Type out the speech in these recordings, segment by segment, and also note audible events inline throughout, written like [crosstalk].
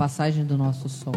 passagem do nosso sol.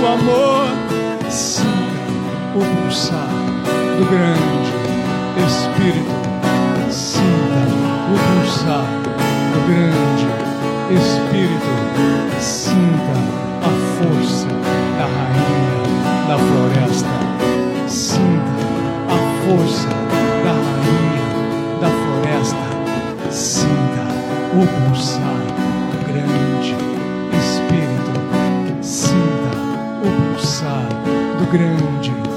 o amor sinta o pulsar do grande Espírito. Sinta o pulsar do grande Espírito. Sinta a força da rainha da floresta. Sinta a força da rainha da floresta. Sinta o pulsar do grande grande.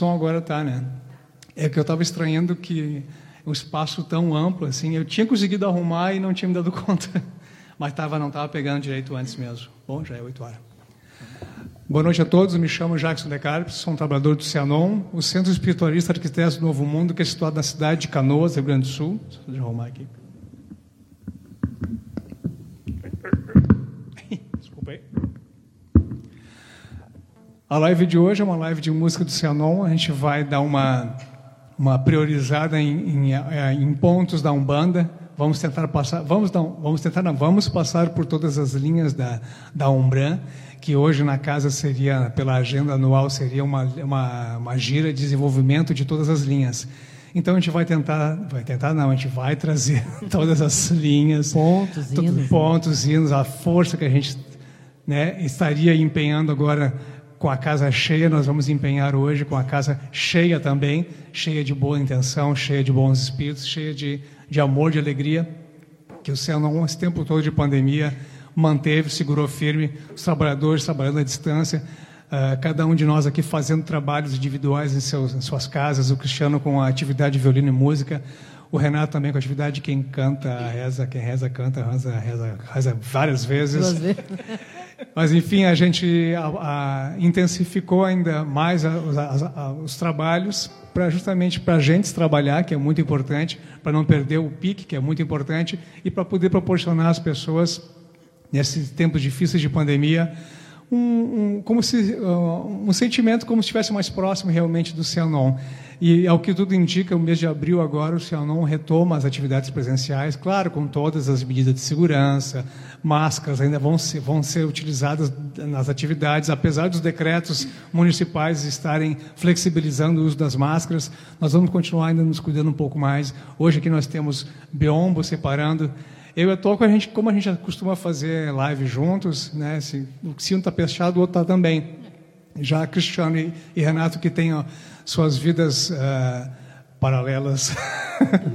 Som agora tá, né? É que eu estava estranhando que um espaço tão amplo assim, eu tinha conseguido arrumar e não tinha me dado [laughs] conta. Mas tava, não estava pegando direito antes mesmo. Bom, já é 8 horas. Boa noite a todos, me chamo Jackson De Carpes, sou um trabalhador do Cianon, o Centro Espiritualista Arquitetos do Novo Mundo, que é situado na cidade de Canoas, Rio Grande do Sul. Deixa eu arrumar aqui. A live de hoje é uma live de música do Cianon. A gente vai dar uma, uma priorizada em, em, eh, em pontos da Umbanda. Vamos tentar passar, vamos, não, vamos tentar, não, vamos passar por todas as linhas da, da Umbran, que hoje na casa seria, pela agenda anual, seria uma, uma, uma gira de desenvolvimento de todas as linhas. Então a gente vai tentar, vai tentar não, a gente vai trazer [laughs] todas as linhas, Pontos, todos hinos. pontos, hinos, a força que a gente né, estaria empenhando agora com a casa cheia, nós vamos empenhar hoje com a casa cheia também, cheia de boa intenção, cheia de bons espíritos, cheia de, de amor, de alegria, que o Senão, esse tempo todo de pandemia, manteve, segurou firme, os trabalhadores trabalhando à distância, ah, cada um de nós aqui fazendo trabalhos individuais em, seus, em suas casas, o Cristiano com a atividade de violino e música, o Renato também com a atividade de quem canta, reza, quem reza, canta, reza, reza, reza várias vezes. [laughs] Mas, enfim, a gente a, a, intensificou ainda mais a, os trabalhos para justamente para a gente trabalhar, que é muito importante, para não perder o pique, que é muito importante, e para poder proporcionar às pessoas, nesses tempos difíceis de pandemia, um, um, como se, uh, um sentimento como se estivesse mais próximo realmente do Cianon. E, ao que tudo indica, o mês de abril agora, o Cianon retoma as atividades presenciais, claro, com todas as medidas de segurança, máscaras ainda vão ser, vão ser utilizadas nas atividades, apesar dos decretos municipais estarem flexibilizando o uso das máscaras, nós vamos continuar ainda nos cuidando um pouco mais. Hoje aqui nós temos biombo separando eu e a Toco, a gente, como a gente costuma fazer live juntos, né? Se o sino está fechado, o outro está também. Já Cristiano e, e, Renato, que têm ó, suas vidas uh, paralelas.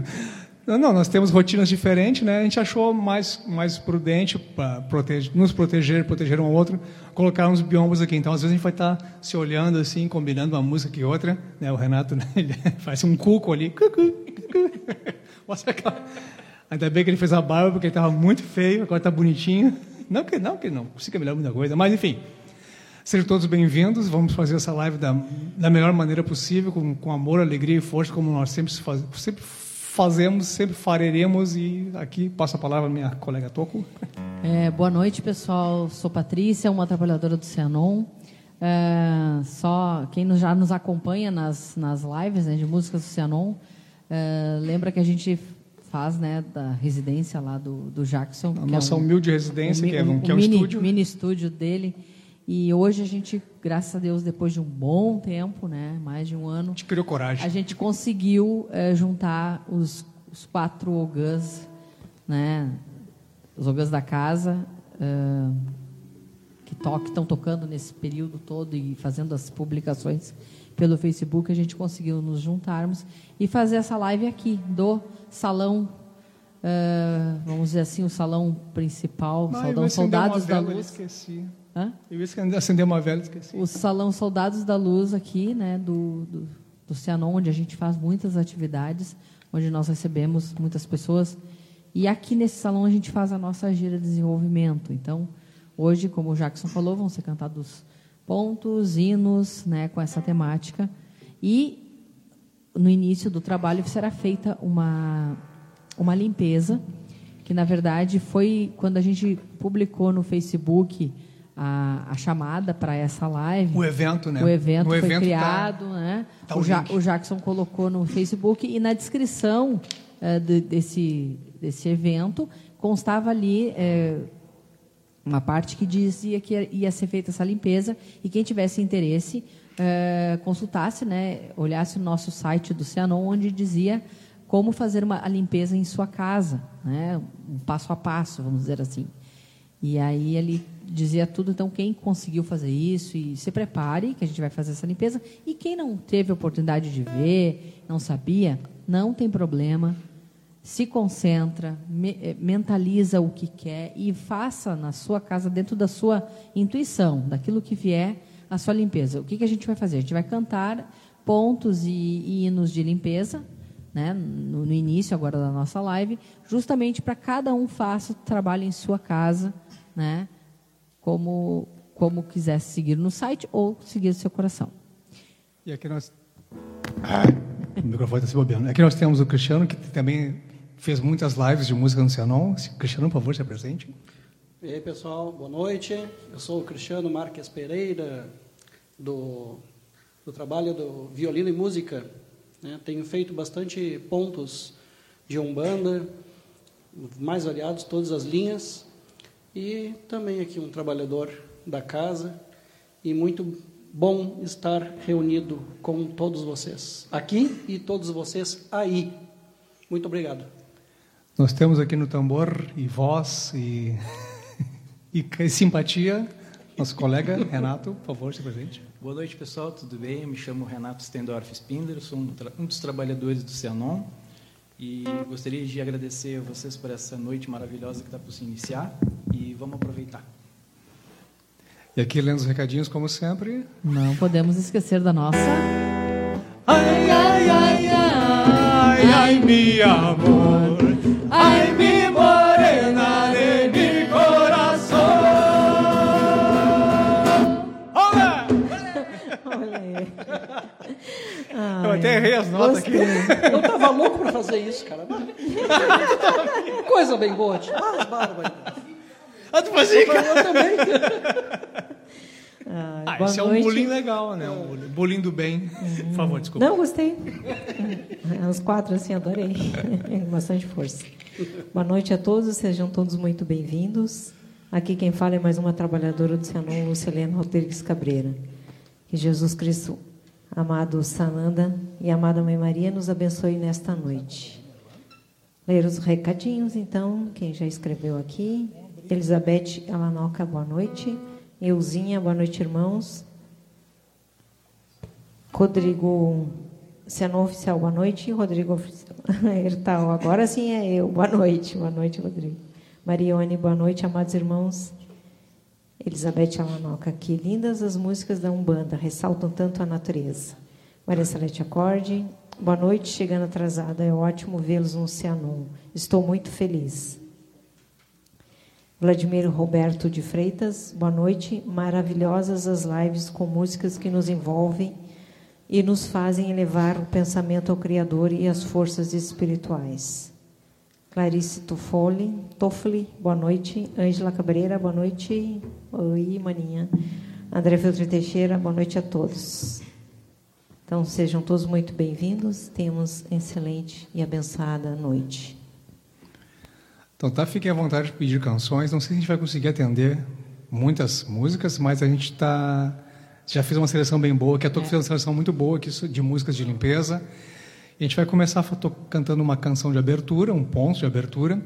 [laughs] não, nós temos rotinas diferentes, né? A gente achou mais, mais prudente para proteger, nos proteger, proteger um ao outro, colocar uns biombos aqui. Então, às vezes, a gente vai estar tá se olhando assim, combinando uma música que outra. Né? O Renato né? [laughs] ele faz um cuco ali. Cucu, cucu. [laughs] Mostra aquela... Ainda bem que ele fez a barba, porque ele estava muito feio, agora está bonitinho. Não que não, que não consiga melhorar muita coisa, mas enfim. Sejam todos bem-vindos. Vamos fazer essa live da, da melhor maneira possível, com, com amor, alegria e força, como nós sempre, faz, sempre fazemos, sempre faremos. E aqui passo a palavra à minha colega Toco. É, boa noite, pessoal. Sou Patrícia, uma trabalhadora do Cianon. É, só quem nos, já nos acompanha nas, nas lives né, de músicas do Cianon, é, lembra que a gente faz, né, da residência lá do, do Jackson. A nossa é um, humilde residência, um, que é um, um, que é um mini, estúdio. mini estúdio dele. E hoje a gente, graças a Deus, depois de um bom tempo, né, mais de um ano, a gente criou coragem. A gente conseguiu é, juntar os, os quatro ogãs, né, os ogãs da casa, é, que estão tocando nesse período todo e fazendo as publicações pelo Facebook, a gente conseguiu nos juntarmos e fazer essa live aqui do salão, uh, vamos dizer assim, o salão principal, salão Soldados da Luz. Esqueci. Hã? Eu ia acender uma vela, esqueci. O salão Soldados da Luz aqui, né, do, do, do Cianon, onde a gente faz muitas atividades, onde nós recebemos muitas pessoas. E aqui nesse salão a gente faz a nossa gira de desenvolvimento. Então, hoje, como o Jackson falou, vão ser cantados pontos, hinos, né, com essa temática. E no início do trabalho será feita uma uma limpeza, que na verdade foi quando a gente publicou no Facebook a, a chamada para essa live. O evento, né? O evento o foi evento criado, tá, né? Tá o, ja, o, Jackson colocou no Facebook e na descrição uh, de, desse desse evento constava ali uh, uma parte que dizia que ia ser feita essa limpeza e quem tivesse interesse é, consultasse, né, olhasse o nosso site do Cianon, onde dizia como fazer uma, a limpeza em sua casa, né, um passo a passo, vamos dizer assim. E aí ele dizia tudo, então quem conseguiu fazer isso e se prepare que a gente vai fazer essa limpeza e quem não teve oportunidade de ver, não sabia, não tem problema, se concentra, me, eh, mentaliza o que quer e faça na sua casa dentro da sua intuição, daquilo que vier a sua limpeza. O que, que a gente vai fazer? A gente vai cantar pontos e, e hinos de limpeza, né, no, no início agora da nossa live, justamente para cada um faça o trabalho em sua casa, né, como, como quiser seguir no site ou seguir o seu coração. E aqui nós. Ah, o microfone está se bobeando. Aqui nós temos o Cristiano, que também fez muitas lives de música no Cianon. Cristiano, por favor, se apresente. E aí, pessoal, boa noite. Eu sou o Cristiano Marques Pereira, do, do trabalho do violino e música. Né? Tenho feito bastante pontos de umbanda, mais variados, todas as linhas. E também aqui um trabalhador da casa. E muito bom estar reunido com todos vocês aqui e todos vocês aí. Muito obrigado. Nós temos aqui no tambor e voz e, [laughs] e simpatia nosso colega Renato, por favor, se presente. Boa noite, pessoal, tudo bem? Eu me chamo Renato Stendorf Spindler, sou um, um dos trabalhadores do Cianon e gostaria de agradecer a vocês por essa noite maravilhosa que está por se iniciar e vamos aproveitar. E aqui lendo os recadinhos, como sempre. Não podemos esquecer da nossa. Ai, ai, ai, ai, ai, mi amor. Ai, mi Aí. Eu até errei as notas aqui. Eu estava louco para fazer isso, cara. Coisa bem boa. Ah, bárbaro. Ah, tu fazia, Eu também. Ah, Ah, boa esse é um noite. bullying legal, né? Um bullying, do bem. Por favor, desculpa. Não, gostei. Os quatro, assim, adorei. Bastante força. Boa noite a todos, sejam todos muito bem-vindos. Aqui quem fala é mais uma trabalhadora do Cianon, Lucilene Rodrigues Cabreira. Que Jesus Cristo, amado Sananda e amada Mãe Maria, nos abençoe nesta noite. Ler os recadinhos, então, quem já escreveu aqui. Elizabeth Alanoca, boa noite. Euzinha, boa noite, irmãos. Rodrigo Cianon Oficial, boa noite. Rodrigo Oficial, [laughs] Hertal, agora sim é eu. Boa noite, boa noite, Rodrigo. Marione, boa noite, amados irmãos. Elizabeth Alanoca, que lindas as músicas da Umbanda, ressaltam tanto a natureza. Maria Salete Acorde, boa noite, chegando atrasada, é ótimo vê-los no Cianon. Estou muito feliz. Vladimir Roberto de Freitas, boa noite. Maravilhosas as lives com músicas que nos envolvem e nos fazem elevar o pensamento ao Criador e às forças espirituais. Clarice Toffoli, Toffoli, boa noite. Ângela Cabreira, boa noite. Oi, maninha. André Filtro Teixeira, boa noite a todos. Então, sejam todos muito bem-vindos. Temos excelente e abençoada noite. Então tá, fiquem à vontade de pedir canções. Não sei se a gente vai conseguir atender muitas músicas, mas a gente tá já fez uma seleção bem boa, que a Toco fez uma seleção muito boa aqui de músicas de limpeza. A gente vai começar cantando uma canção de abertura, um ponto de abertura.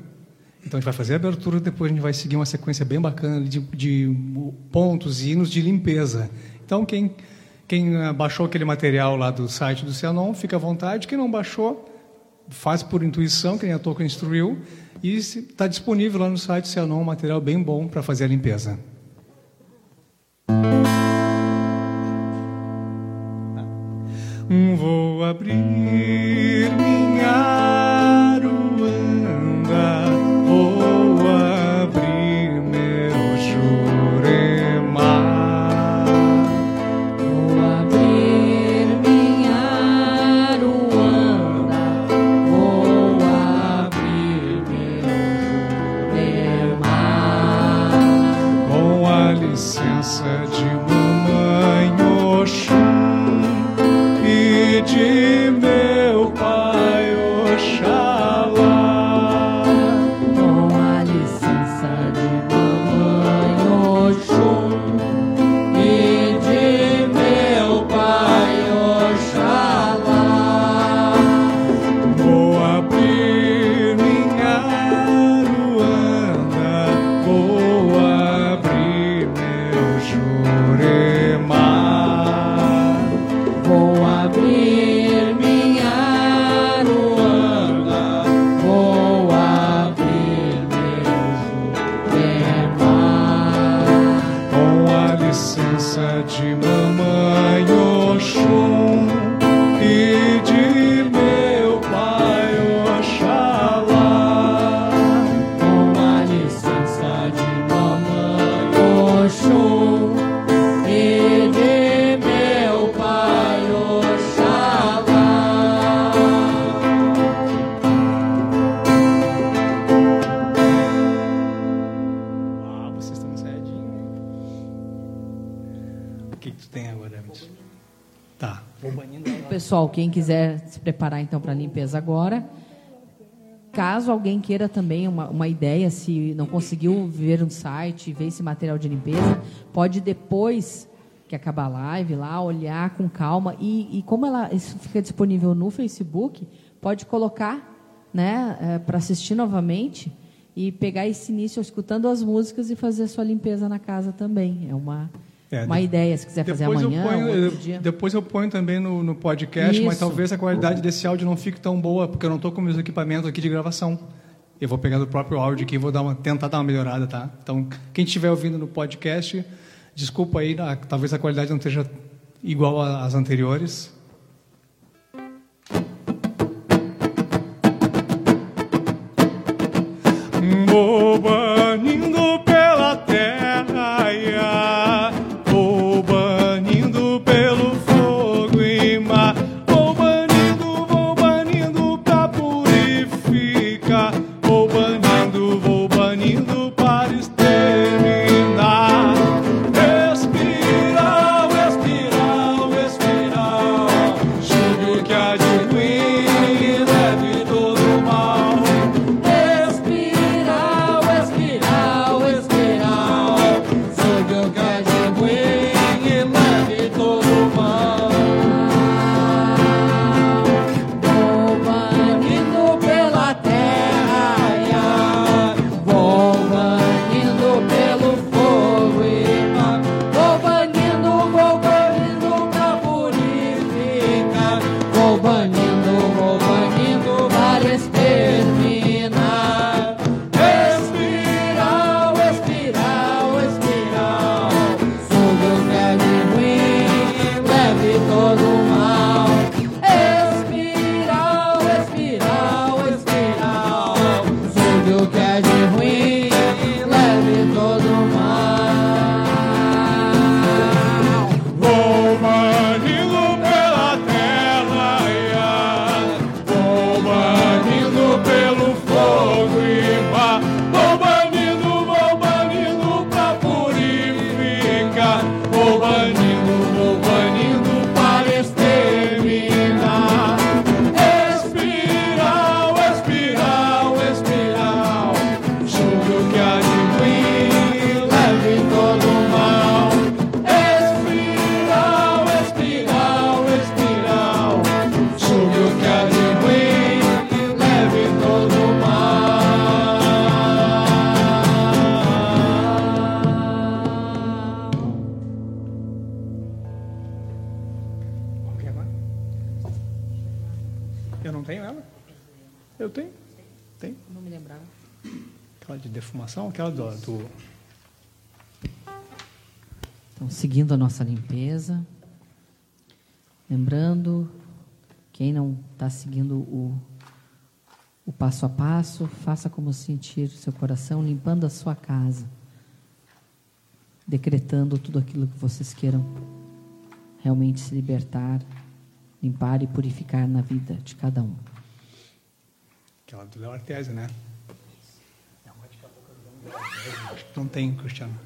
Então a gente vai fazer a abertura, depois a gente vai seguir uma sequência bem bacana de, de pontos e hinos de limpeza. Então quem quem ah, baixou aquele material lá do site do Cianon, fica à vontade. Quem não baixou, faz por intuição, que nem a Toco instruiu, e está disponível lá no site do Cianon um material bem bom para fazer a limpeza. Vou abrir Pessoal, quem quiser se preparar então para a limpeza agora, caso alguém queira também uma, uma ideia, se não conseguiu ver um site, ver esse material de limpeza, pode depois que acabar a live lá, olhar com calma e, e como ela isso fica disponível no Facebook, pode colocar, né, é, para assistir novamente e pegar esse início escutando as músicas e fazer a sua limpeza na casa também. É uma É, uma de- ideia, se quiser fazer Depois eu amanhã, ponho- outro dia. Depois eu ponho também no, no podcast, mas Isso. talvez a qualidade desse áudio não fique tão boa, porque eu não estou com meus equipamentos aqui de gravação. Eu vou pegar do próprio áudio aqui e vou dar uma, tentar dar uma melhorada, tá? Então, quem estiver ouvindo no podcast, desculpa aí, a- talvez a qualidade não esteja igual às anteriores. Vou passo faça como sentir o seu coração, limpando a sua casa, decretando tudo aquilo que vocês queiram realmente se libertar, limpar e purificar na vida de cada um. Aquela do Léo Artese, né? Não tem, Cristiano.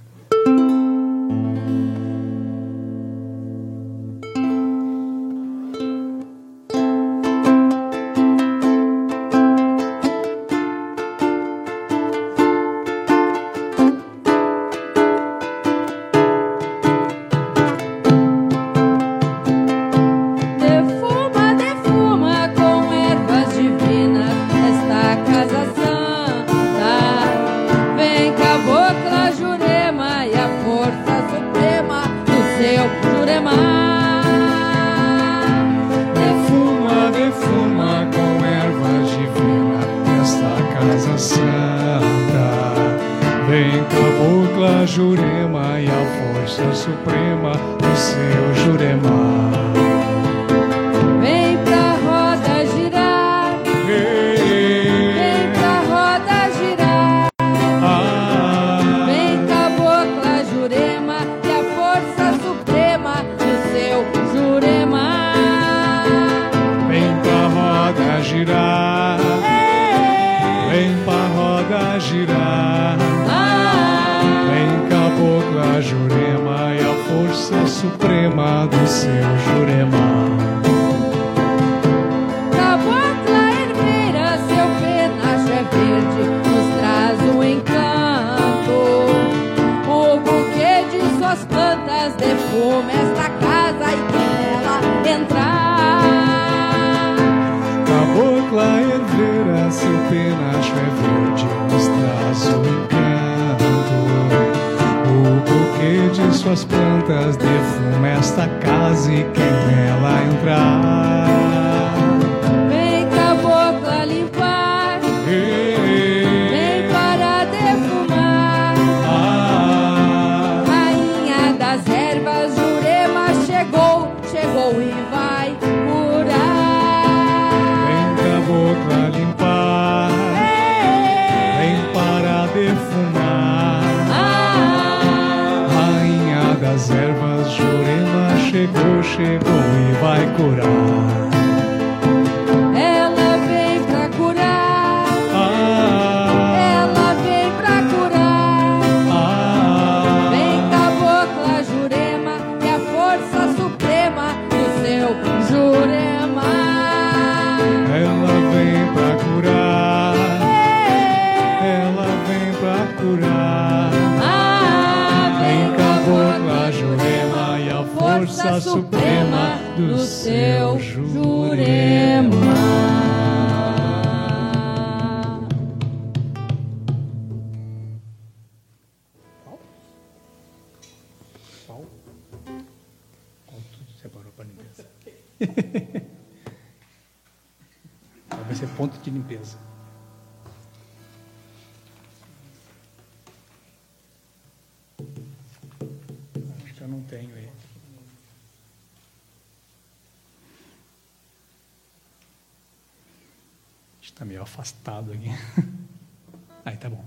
afastado aqui. [laughs] Aí tá bom.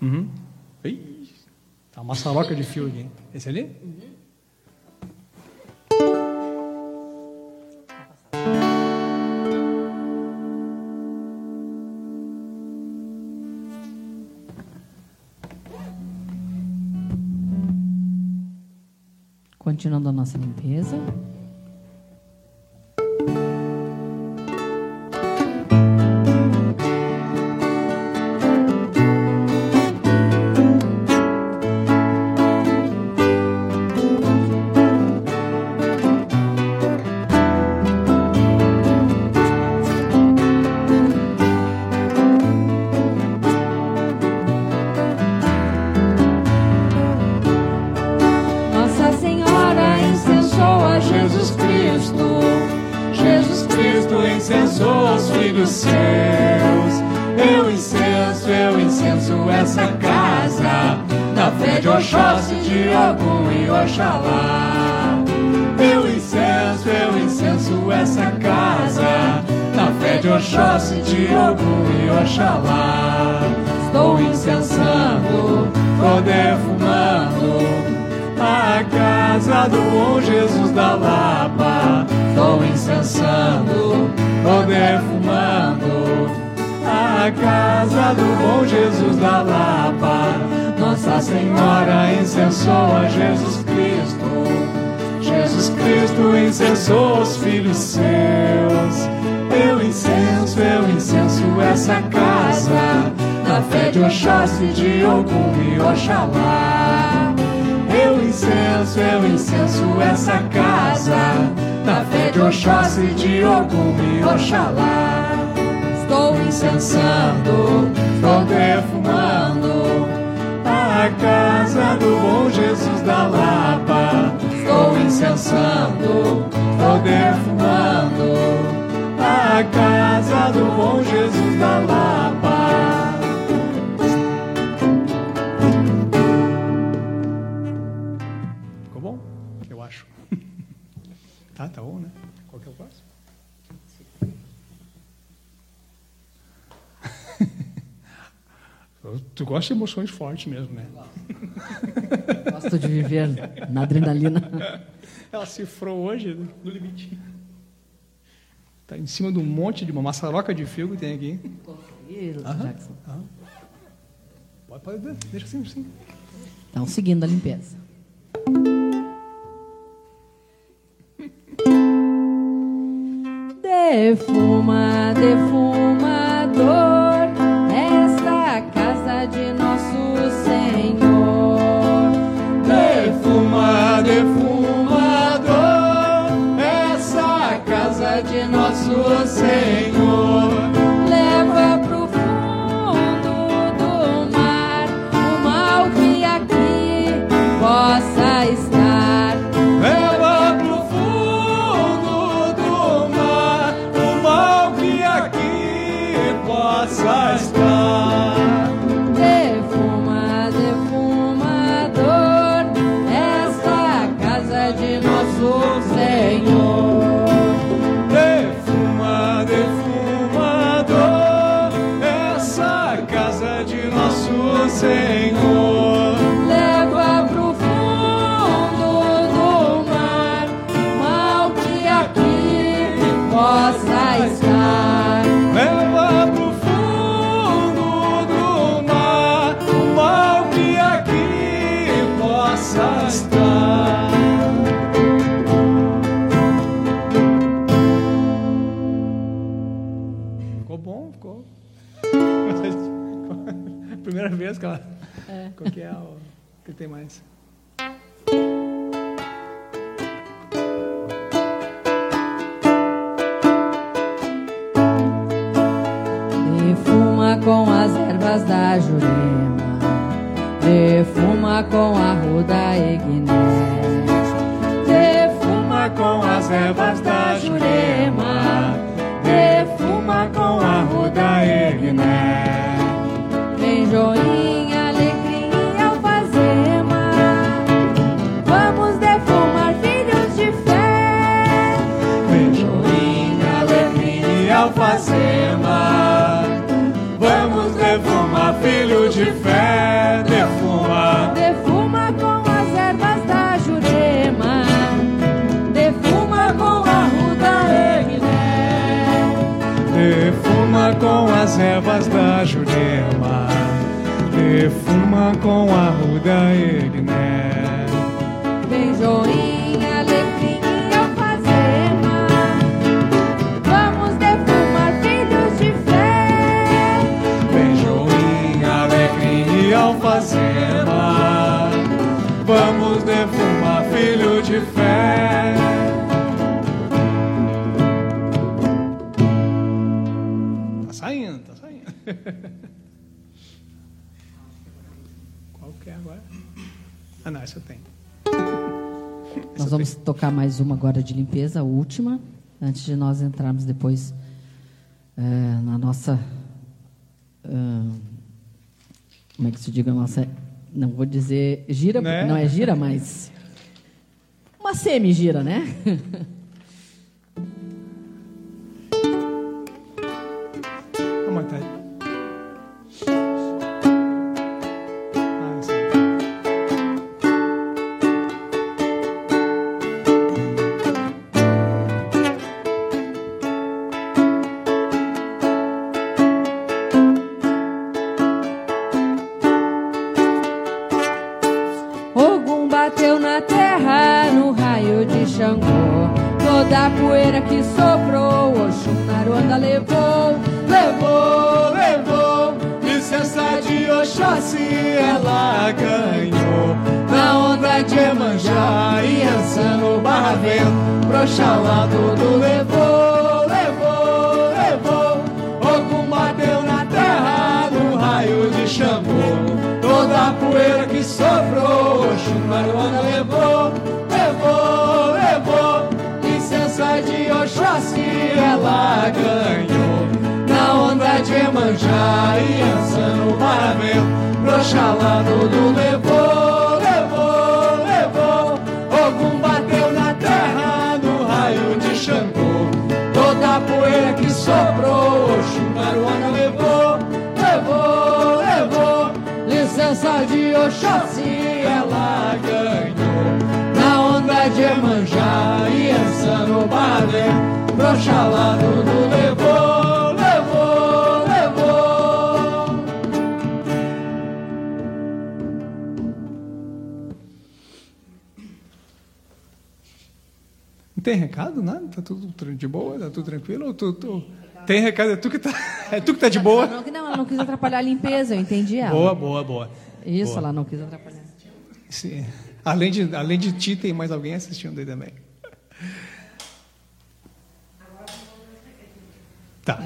Uhum. Tá uma saloca de fio aqui. Esse ali? Continuando a nossa limpeza. Inshallah. gosto de emoções fortes mesmo, né? [laughs] Gosto de viver na adrenalina. [laughs] Ela cifrou hoje né? no limite. Está em cima de um monte de uma maçaroca de fio que tem aqui. Confira, aham, Jackson. Aham. Pode, pode, deixa assim, assim. Então, seguindo a limpeza. [laughs] Defuma sing. Qual que é o que tem mais? Defuma com as ervas da jurema, defuma com ervas da jurema. Defuma com a ruda egné. Vem joinha, alecrim e alfazema, vamos defumar filhos de fé. Vem joinha, alecrim e alfazema. Vamos defumar, filho de fé. Vamos tocar mais uma agora de limpeza, a última, antes de nós entrarmos depois eh, na nossa. ah, como é que se diga? Nossa. Não vou dizer gira, Né? porque não é gira, mas. [laughs] Uma semi-gira, né? [laughs] Oxóssi ela ganhou na onda de Emanjá e Ansano Paramento, Proxalá tudo levou, levou, levou. Ogum bateu na terra no raio de Xangô. Toda a poeira que sobrou, Oxum Maruana levou, levou, levou. Licença de Oxóssi ela ganhou. De Emanjá e Ansano Paramento, Proxalá tudo levou, levou, levou. Não tem recado, nada? Tá tudo de boa? Tá tudo tranquilo? Ou tu, tu- Tem recado, é tu que tá, é tu que tá de boa? Não, não, ela não quis atrapalhar a limpeza, eu entendi ela. Boa, boa, boa. Isso, Boa. ela não quis atrapalhar. Sim. Além de, além de ti, tem mais alguém assistindo aí também. Tá.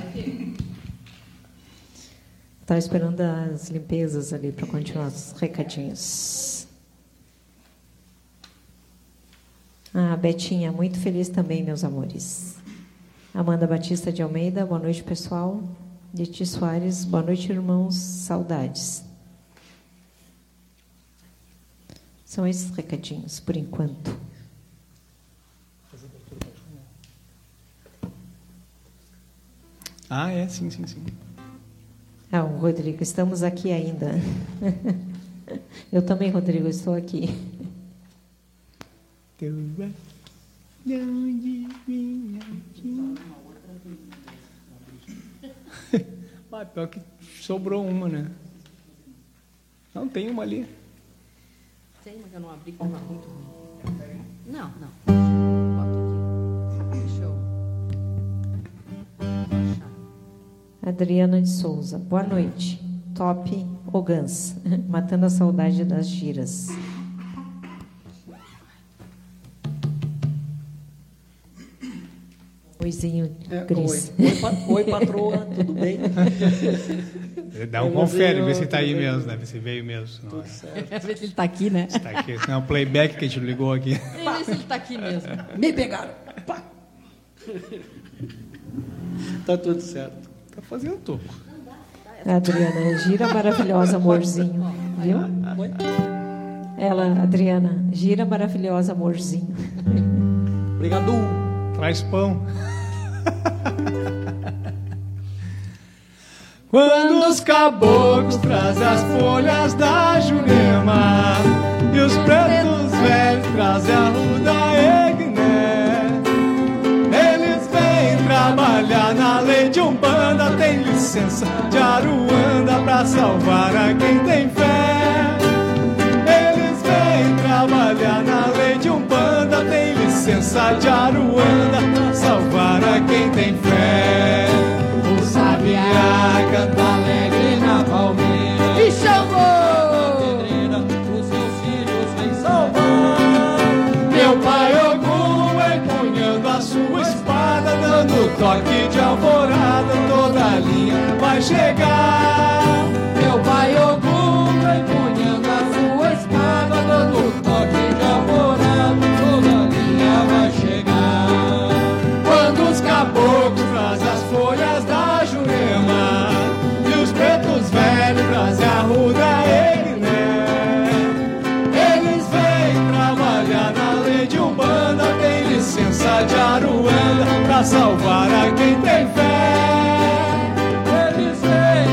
Estava esperando as limpezas ali para continuar os recadinhos. Ah, Betinha, muito feliz também, meus amores. Amanda Batista de Almeida, boa noite, pessoal. Deti Soares, boa noite, irmãos. Saudades. São esses recadinhos, por enquanto. Ah, é, sim, sim, sim. Ah, o Rodrigo, estamos aqui ainda. [laughs] Eu também, Rodrigo, estou aqui. Ah, [laughs] pior que sobrou uma, né? Não, tem uma ali. Tem que eu não abri, que estava muito ruim. Não, não. Bota aqui. Deixa eu. achar. Adriana de Souza, boa noite. Top Ogans, [laughs] matando a saudade das giras. Oizinho, É, Cris. oi. Oi, pa- oi, patroa, tudo bem? [laughs] Dá um confere, vê se ó, tá aí mesmo, né? Vê se veio mesmo. Tudo é. certo. Ver se ele está aqui, né? Tá aqui. Não, é o playback que a gente ligou aqui. Vê se ele está aqui mesmo. Me pegaram. Pá. Tá tudo certo. Tá fazendo toco. Adriana, gira maravilhosa, amorzinho. Viu? Ela, Adriana, gira maravilhosa, amorzinho. Obrigado. Traz pão. [laughs] Quando os caboclos trazem as folhas da Jurema E os pretos velhos trazem a ruda egné Eles vêm trabalhar na lei de Umbanda. Tem licença de Aruanda pra salvar a quem tem fé. Eles vêm trabalhar na lei de Umbanda, tem licença de Aruanda pra salvar a quem tem fé. Sabiá canta alegre na palmeira E chamou! Pedreira, os seus filhos vêm salvar. Meu pai Ogum empunhando a sua espada, dando toque de alvorada, toda a linha vai chegar. Meu pai Ogum empunhando a sua espada, dando Pra salvar a quem tem fé. Eles vêm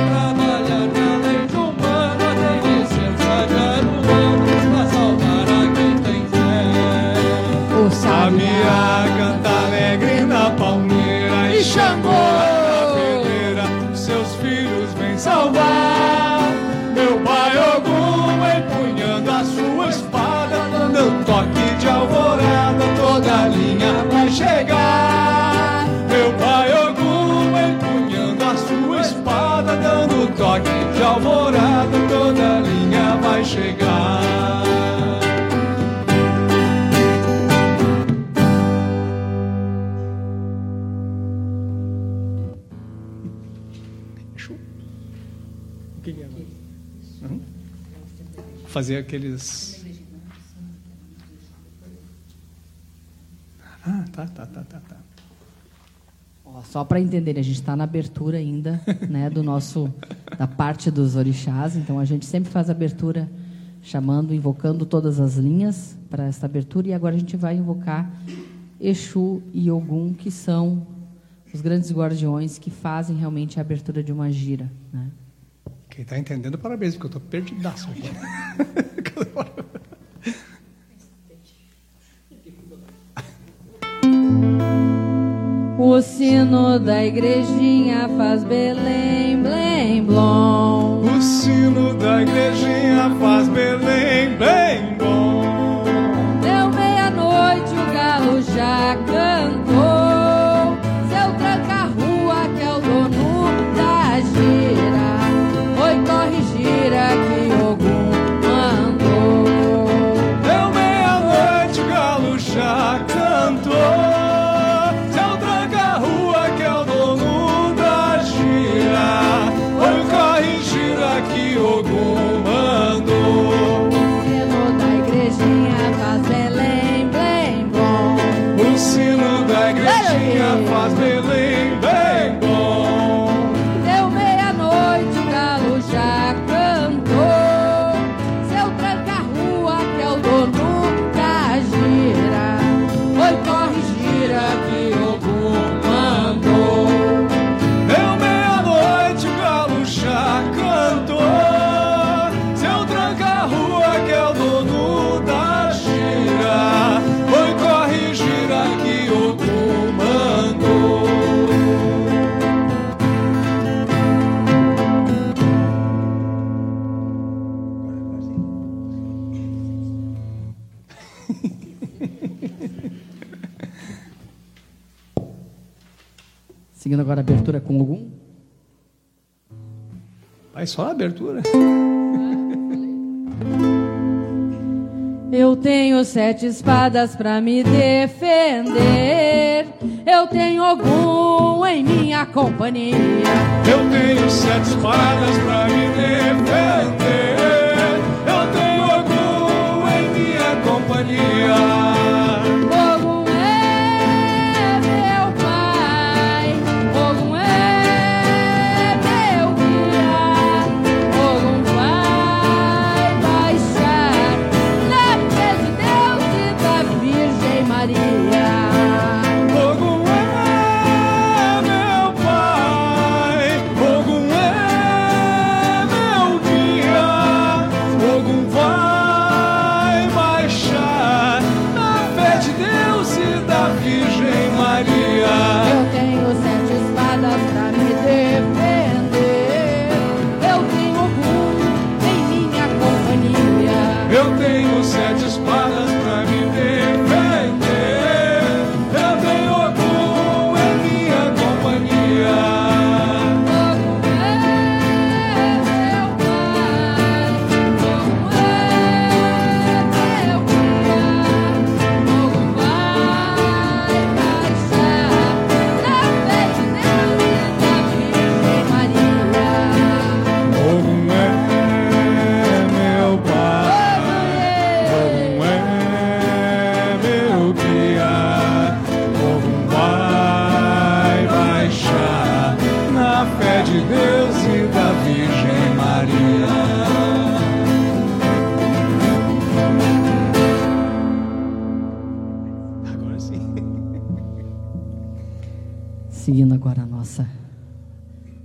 tem licença de salvar a quem tem fé. O Sabiá canta alegre na palmeira e Xangô na pedreira, seus filhos vêm salvar. Meu pai Ogum empunhando a sua espada, dando toque de alvorada, toda linha vai chegar. Toque de alvorada, toda linha vai chegar. Fazer aqueles. Ah, tá, tá, tá, tá, tá. Só para entender, a gente está na abertura ainda, né, do nosso da parte dos orixás. Então a gente sempre faz a abertura chamando, invocando todas as linhas para esta abertura e agora a gente vai invocar Exu e Ogum, que são os grandes guardiões que fazem realmente a abertura de uma gira, né? Quem tá entendendo, parabéns, porque eu tô perdidaço aqui. [laughs] O sino da igrejinha faz Belém, blém, blom. o sino da igrejinha faz Belém bem bom. Deu meia-noite, o galo já cantou. Seguindo agora a abertura com algum. Vai só a abertura. Eu tenho sete espadas para me defender. Eu tenho algum em minha companhia. Eu tenho sete espadas para me defender. Eu tenho algum em minha companhia.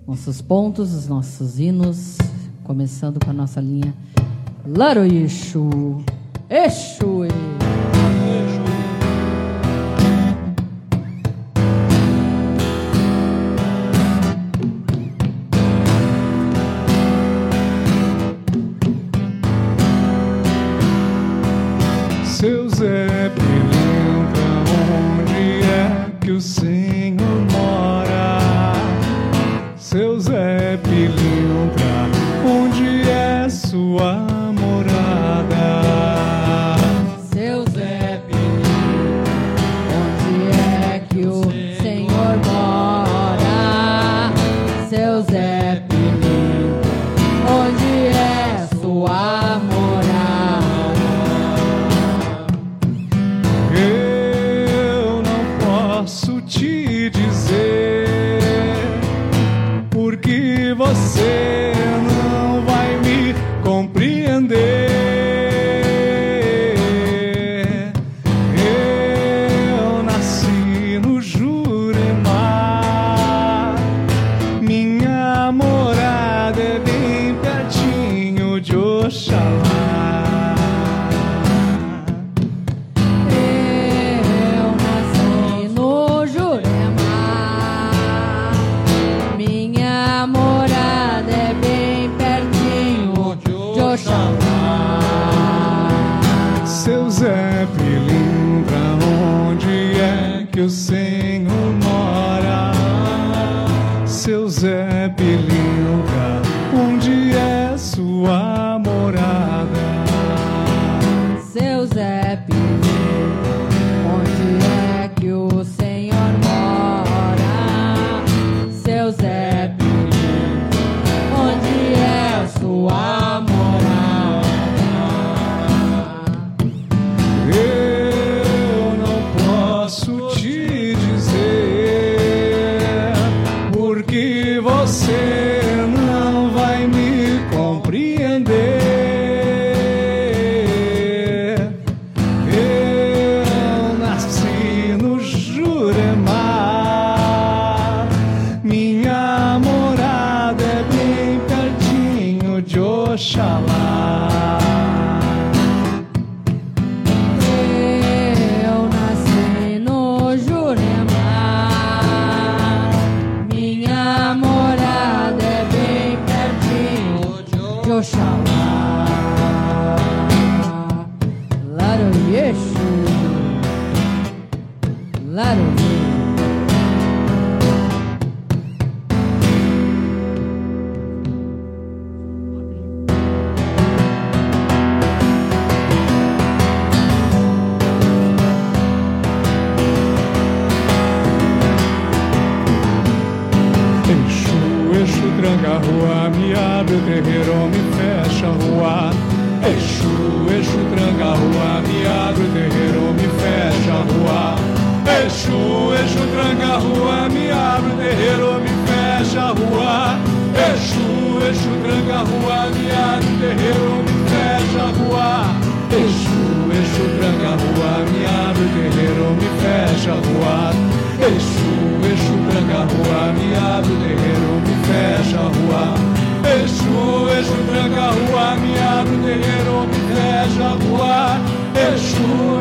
Nossos pontos, os nossos hinos, começando com a nossa linha Laroixo, Exu. Exu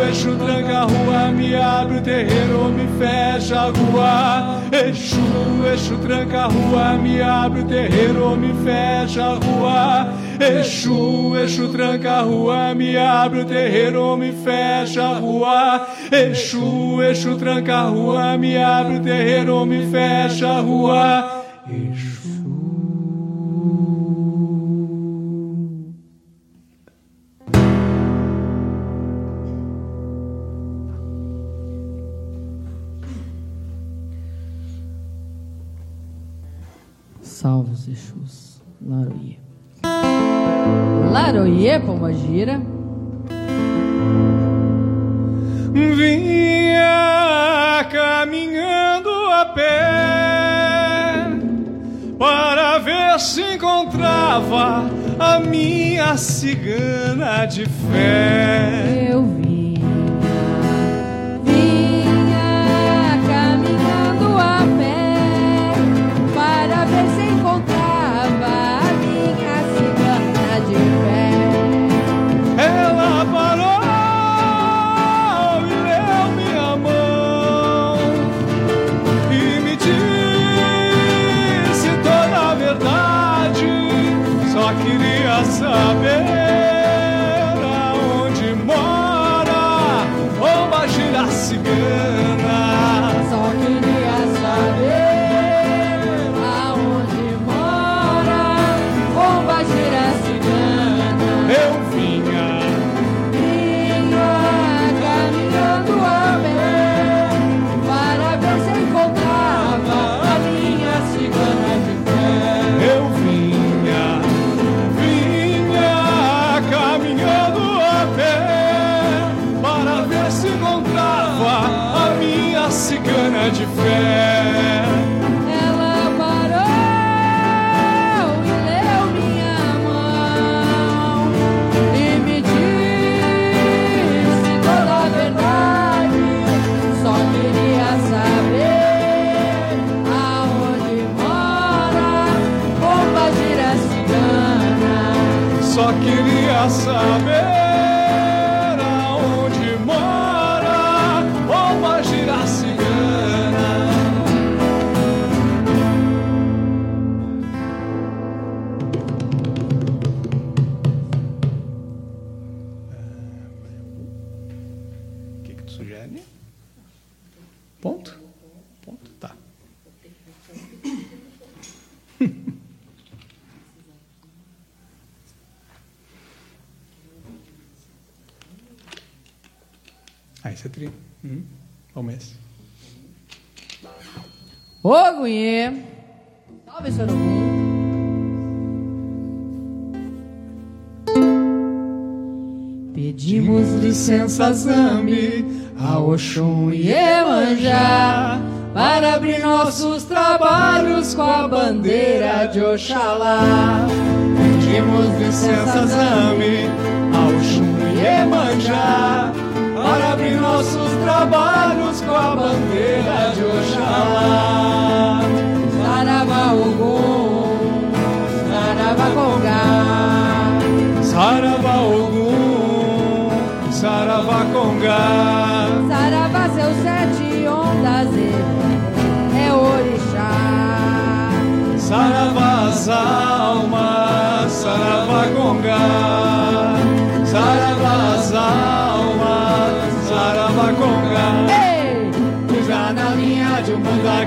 Exu, tranca a rua, me abre o terreiro, me fecha a rua. Exu, Exu tranca a rua, me abre o terreiro, me fecha a rua. Exu, Exu tranca a rua, me abre o terreiro, me fecha a rua. Exu, Exu tranca a rua, me abre o terreiro, me fecha a rua. Exu. Salve os Exus. Laroie. Laroie, pomba gira. Vinha caminhando a pé para ver se encontrava a minha cigana de fé. Eu vinha, Esse. Ô, Gunhê! Salve, Sorobum! Pedimos licença, Zambi, a Oxum e Emanjá, para abrir nossos trabalhos com a bandeira de Oxalá. Pedimos licença, Zami, ao Xum e Emanjá, para abrir nossos trabalhos com a bandeira de Oxalá. Saravá Ogum, Saravá Congá, Saravá Ogum, Saravá Congá, Saravá seus sete ondas é orixá. Saravá as almas, Saravá Congá,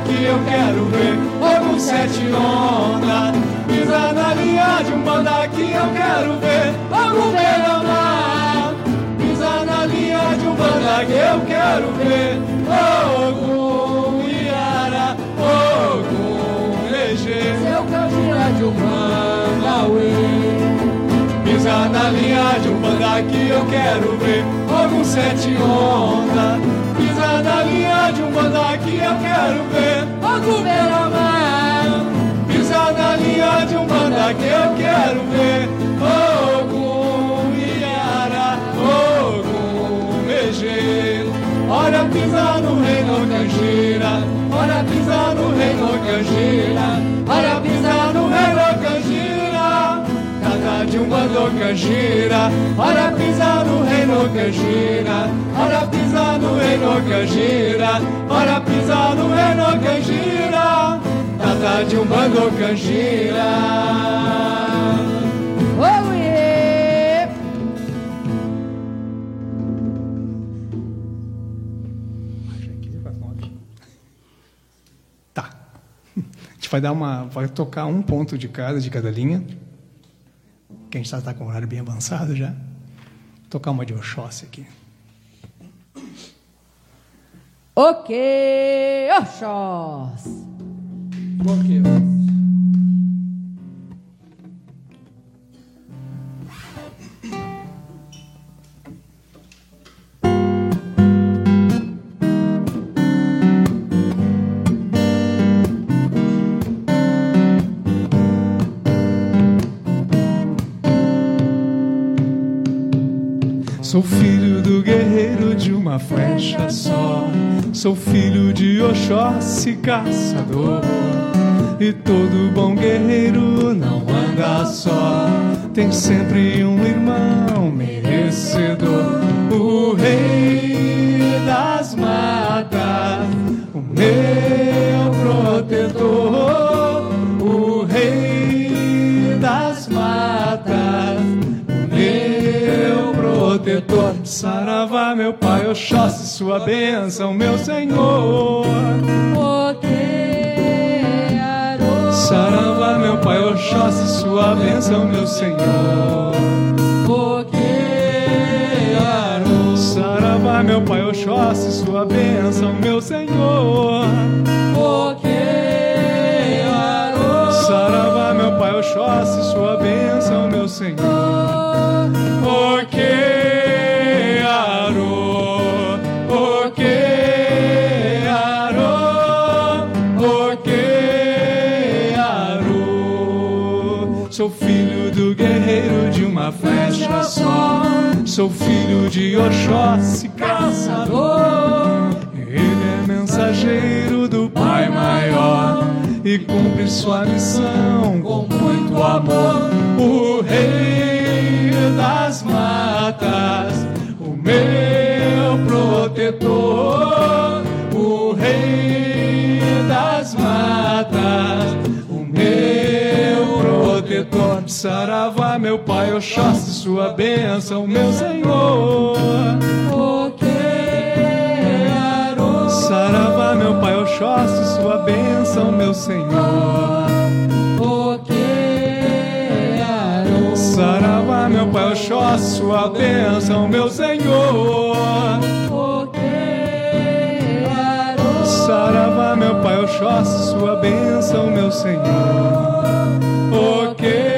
que eu quero ver. Ou sete ondas Pisa na linha de um banda que eu quero ver. Ou com beira-mar Pisa na linha de um banda que eu quero ver. Ou Iara. Ou com Seu linha de um bandauê. Pisa na linha de um banda que eu quero ver. Como sete onda na linha de um banda que eu quero ver Fogo beira-mar. Pisa na linha de um banda que eu quero ver. Ogum Iara, Ogum Mejeiro Olha pisar no reino canjira Olha pisar no reino canjira Olha Tata de um bando canjira Olha pisar no reino canjira Olha pisar no reino canjira Olha pisar no reino canjira Tata de um bando canjira Oiê! Tá. [laughs] A gente vai dar uma. Vai tocar um ponto de cada, de cada linha. Que a gente está com o horário bem avançado já. Tocar uma de Oxóssi aqui. Ok, Oxós. Por quê? Sou filho do guerreiro de uma flecha só. Sou filho de Oxóssi, caçador. E todo bom guerreiro não anda só. Tem sempre um irmão merecedor. O rei das matas, o meu Saravá, meu pai, Oxóssi, sua bênção, meu Senhor. Saravá, meu pai, Oxóssi, sua bênção, meu Senhor. Saravá, meu pai, Oxóssi, sua bênção, meu Senhor. Saravá, meu pai, Oxóssi, sua bênção, meu Senhor. Sou filho de Oxóssi, caçador. Ele é mensageiro do Pai maior e cumpre sua missão com muito amor. O Rei das matas, o meu protetor. O Rei das matas, protetor. Saravá, meu pai, Oxóssi, sua bênção, meu Senhor. Saravá, meu pai, Oxóssi, sua bênção, meu Senhor. Saravá, meu pai, Oxóssi, sua bênção, meu Senhor. Saravá, meu pai, Oxóssi, sua bênção, meu Senhor. Ok,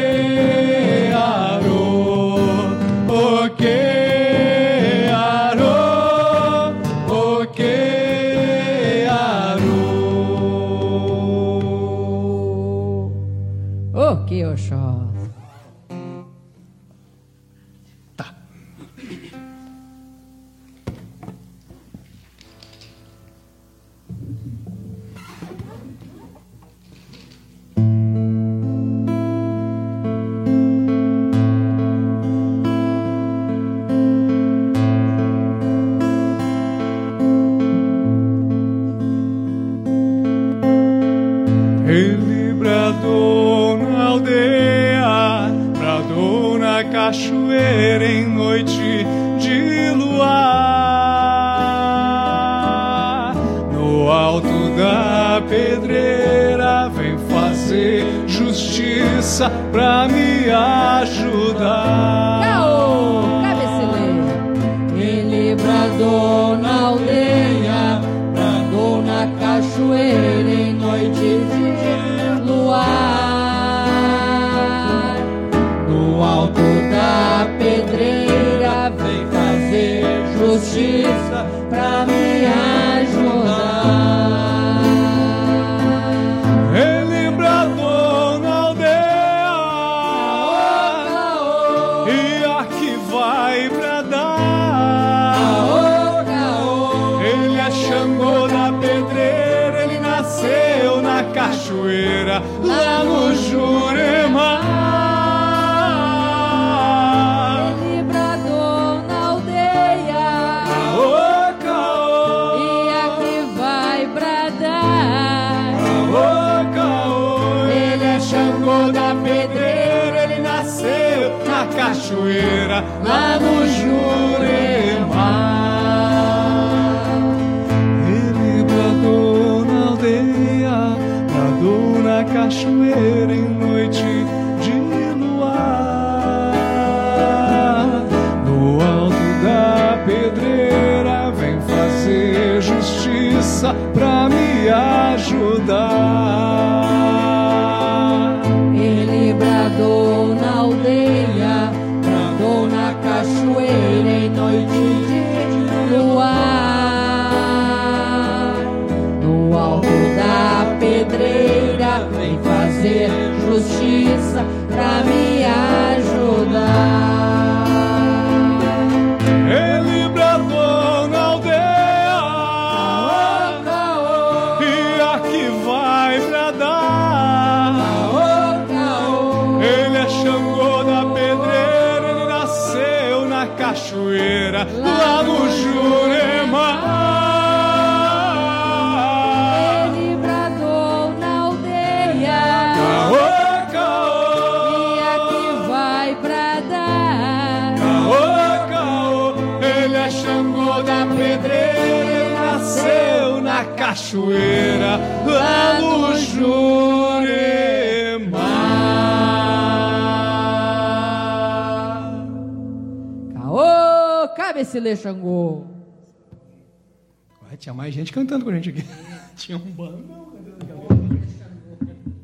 gente cantando com a gente aqui. [laughs] Tinha um bandão cantando.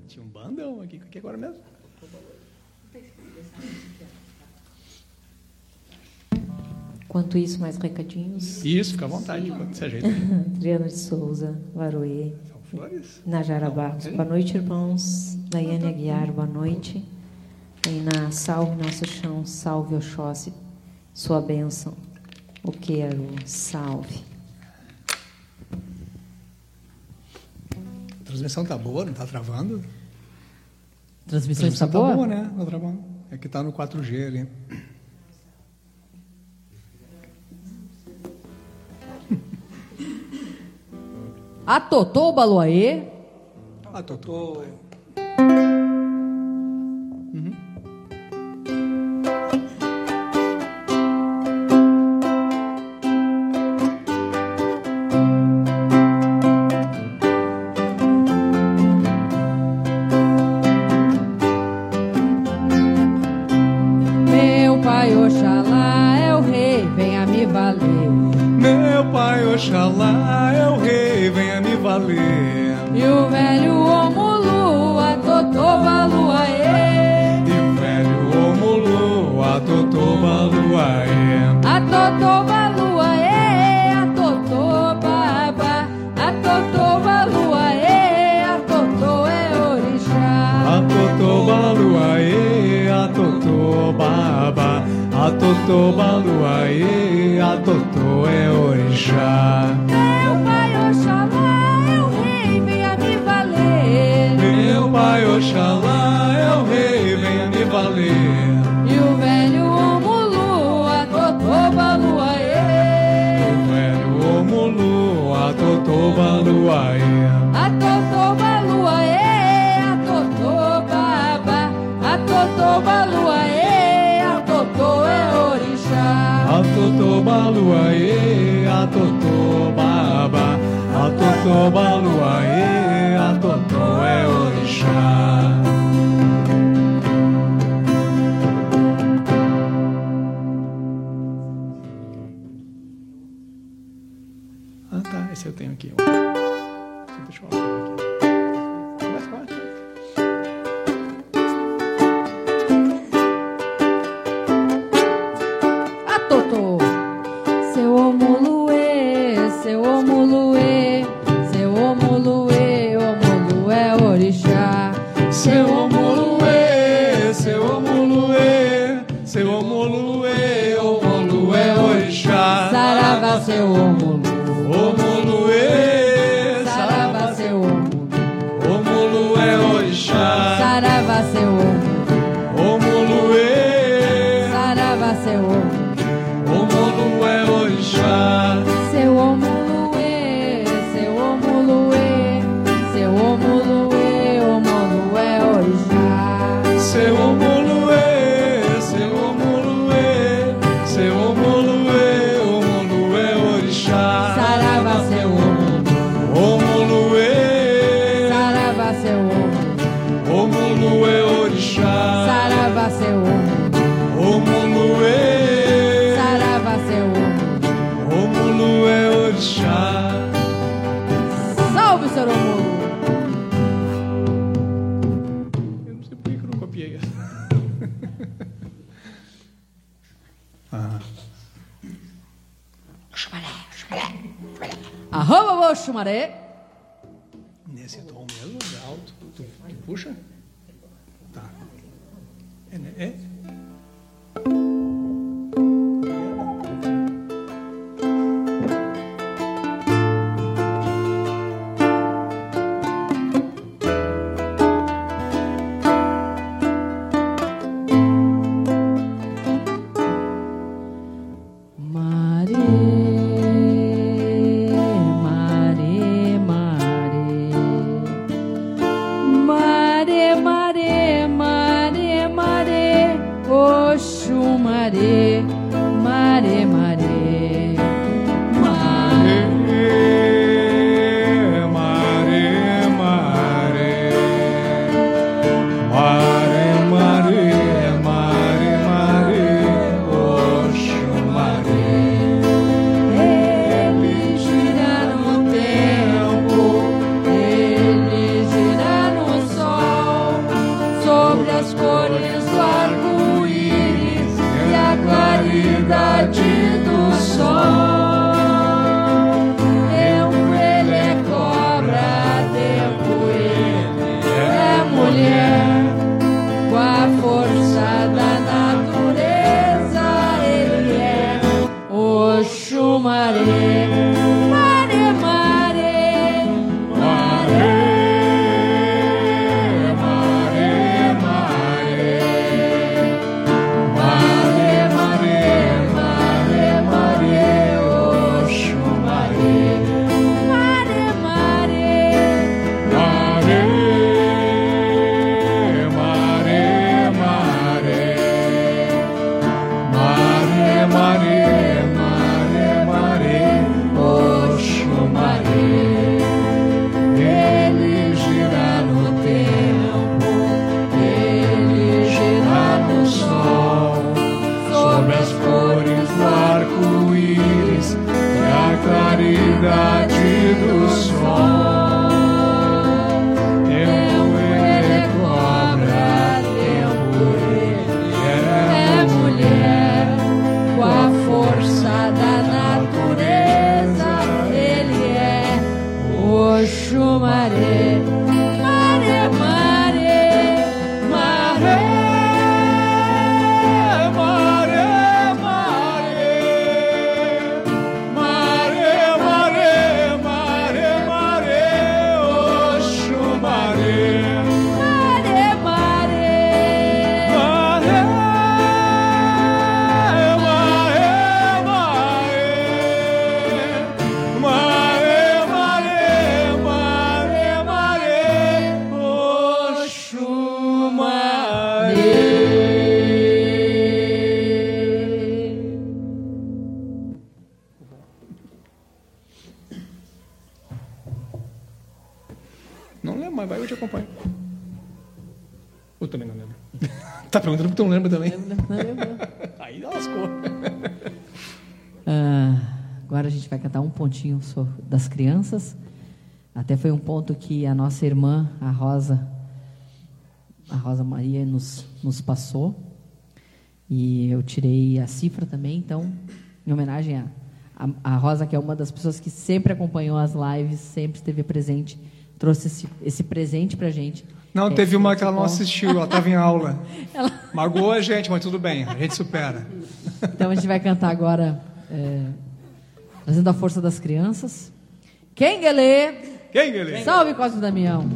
Tinha um bandão aqui, aqui agora mesmo. Enquanto isso, mais recadinhos. Isso, fica à vontade, quando você ajeita. [laughs] Adriana de Souza, Varoê, São flores? Najara Barros. Boa noite, irmãos. Daiane Aguiar, boa noite. Tainá, salve nosso chão, salve Oxóssi, sua bênção. O quero, salve. Transmissão tá boa, não tá travando? A Transmissão está tá boa? boa, né? Tá travando. É que tá no 4G ali. A [laughs] Totô Baluaê. Ah, tô, pai Oxalá é o rei, venha me valer. Meu pai Oxalá é o rei, venha me valer. E o velho Omulu, a Totô Baluaê. E o velho Omulu, a Totô Baluaê. A Totô Baba. A Totô Baluaê, a Totô é orixá. Meu pai Oxalá é o rei, venha me valer. Meu pai Oxalá é o rei, venha me valer. E o velho Omulu, a Totô Baluaê. O velho Omulu, a Totô Baluaê. A Totô Baluaê, a Totô Baba. A Totô Baluaê, Totô Baluaê, a Totô Baba. A Totô Baluaê, a Totô é orixá. Ah tá, esse eu tenho aqui. 말에 chumaré. Das crianças. Até foi um ponto que a nossa irmã, a Rosa, a Rosa Maria, nos, nos passou. E eu tirei a cifra também, então, em homenagem a, a, a Rosa, que é uma das pessoas que sempre acompanhou as lives, sempre esteve presente, trouxe esse, esse presente para a gente. Não, é, teve uma que ela não assistiu, ela estava em [laughs] aula. ela... Magoou a gente, mas tudo bem, a gente supera. Então a gente vai cantar agora é, trazendo a força das crianças. Quem Guelê? Quem Guelê? Salve Cosme Damião.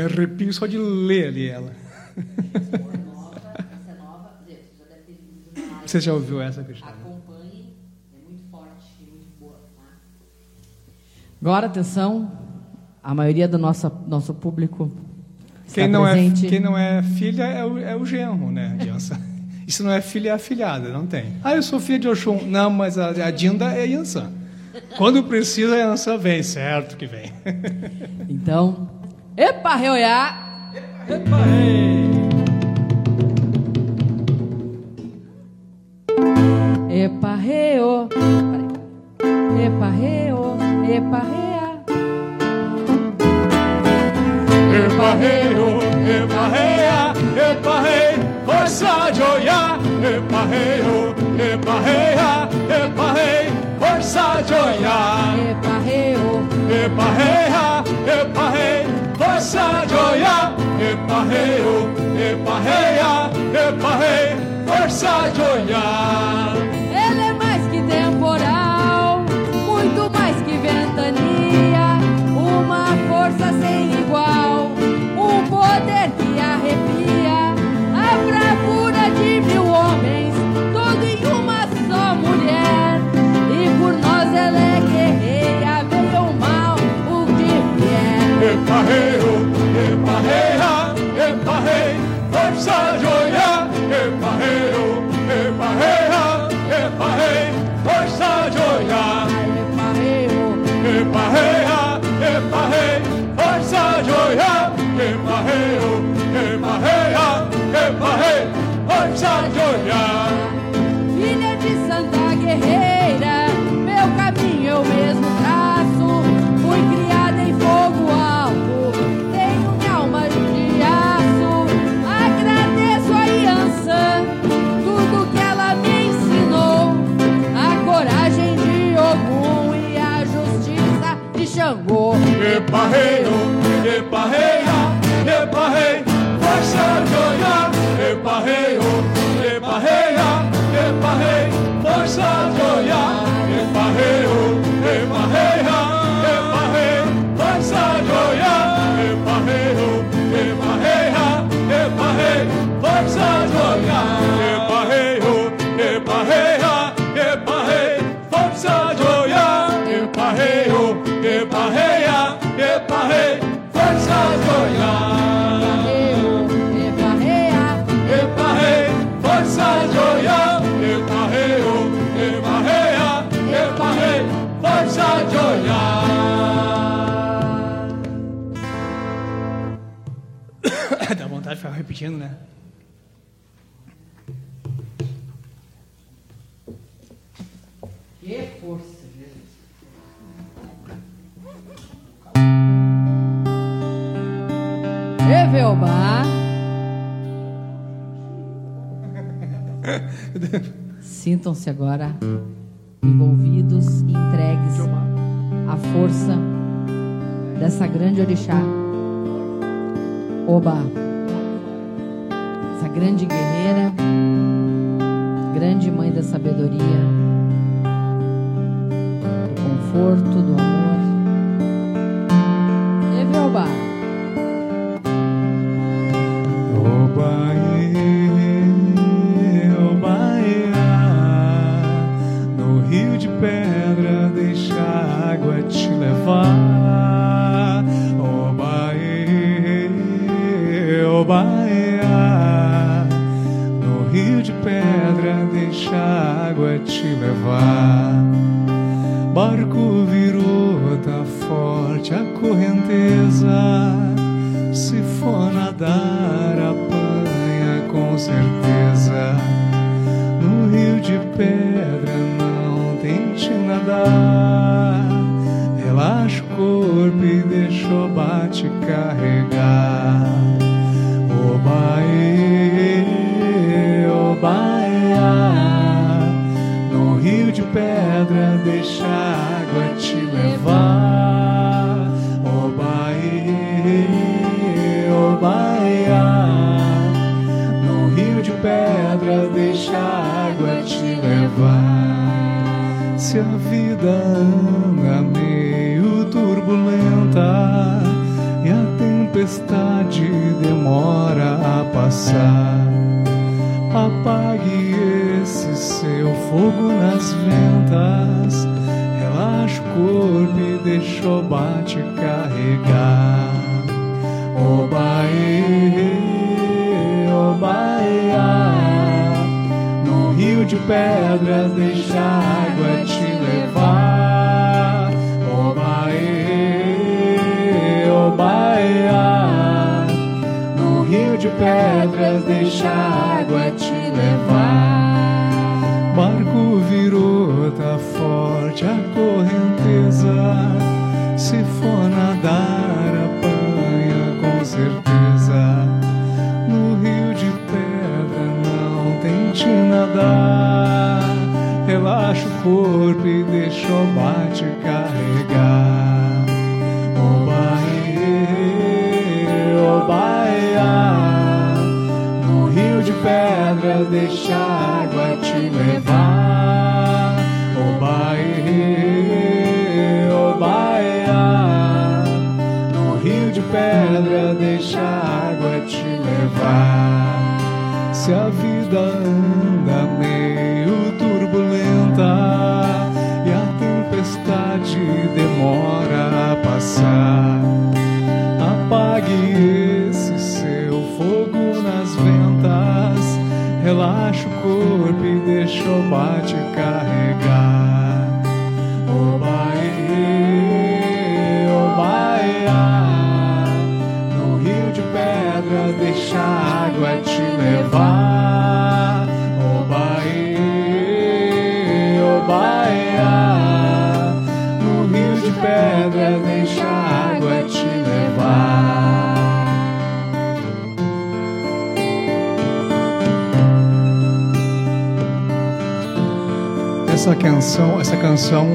Me arrepio só de ler ali ela. [laughs] Você já ouviu essa, Cristina? Acompanhe, é muito forte e muito boa. Tá? Agora, atenção, a maioria do nosso, nosso público está Quem não, é, presente. quem não é filha é o, é o genro, né, Jansa? E se não é filha, é afilhada, não tem. Ah, eu sou filha de Oxum. Não, mas a, a Dinda é Yansan. Quando precisa, a Yansan vem, certo que vem. [laughs] Então, epa, reoiá! Epa, ei! Epa, reo! Epa, reo! Epa, rea! Eparreio, eparreia, eparrei, força de olhar. Eparreio, eparreia, eparrei, força de olhar. Epa, reo! Eparreia, eparrei, força de olhar. Eparreio, eparreia, eparrei, força de olhar. Força de olhar. Eparreio, eparreia, eparrei, força de olhar. Eparreu, Eparreia, eparrei, força de olhar. Eparreio, eparreia, eparrei, força de olhar. Filha de Santa Guerreira, Xangô. Repetindo, né? que força, Jesus. Evelbar. Sintam-se agora envolvidos e entregues à força dessa grande orixá. Oba. Grande guerreira, grande mãe da sabedoria, do conforto, do amor. Evelbar. Obaê, obaê, no rio de pedra deixa a água te levar. Obaê, obaê, deixa a água te levar. Barco virou, tá forte a correnteza. Se for nadar, apanha com certeza. No rio de pedra não tente nadar. nada. Relaxa o corpo e deixa o bate carregar. A vida anda meio turbulenta e a tempestade demora a passar, apague esse seu fogo nas ventas. Relaxa o corpo e deixa o bate carregar. Obaê, obaia. No rio de pedras deixa a água pedras deixa a água te levar. Barco virou, tá forte a correnteza. Se for nadar, apanha com certeza. No rio de pedra não tente nadar. Relaxa o corpo e deixa o bate carregar. Deixa a água te levar. Obaê, obaia. No rio de pedra deixa a água te levar. Se a vida anda meio turbulenta e a tempestade demora a passar, apague relaxa o corpo e deixa o bate carregar. Obaê, obaia. No rio de pedra deixa a água te levar. Obaê, obaia. No rio de pedra deixa a água te levar. Essa canção, essa canção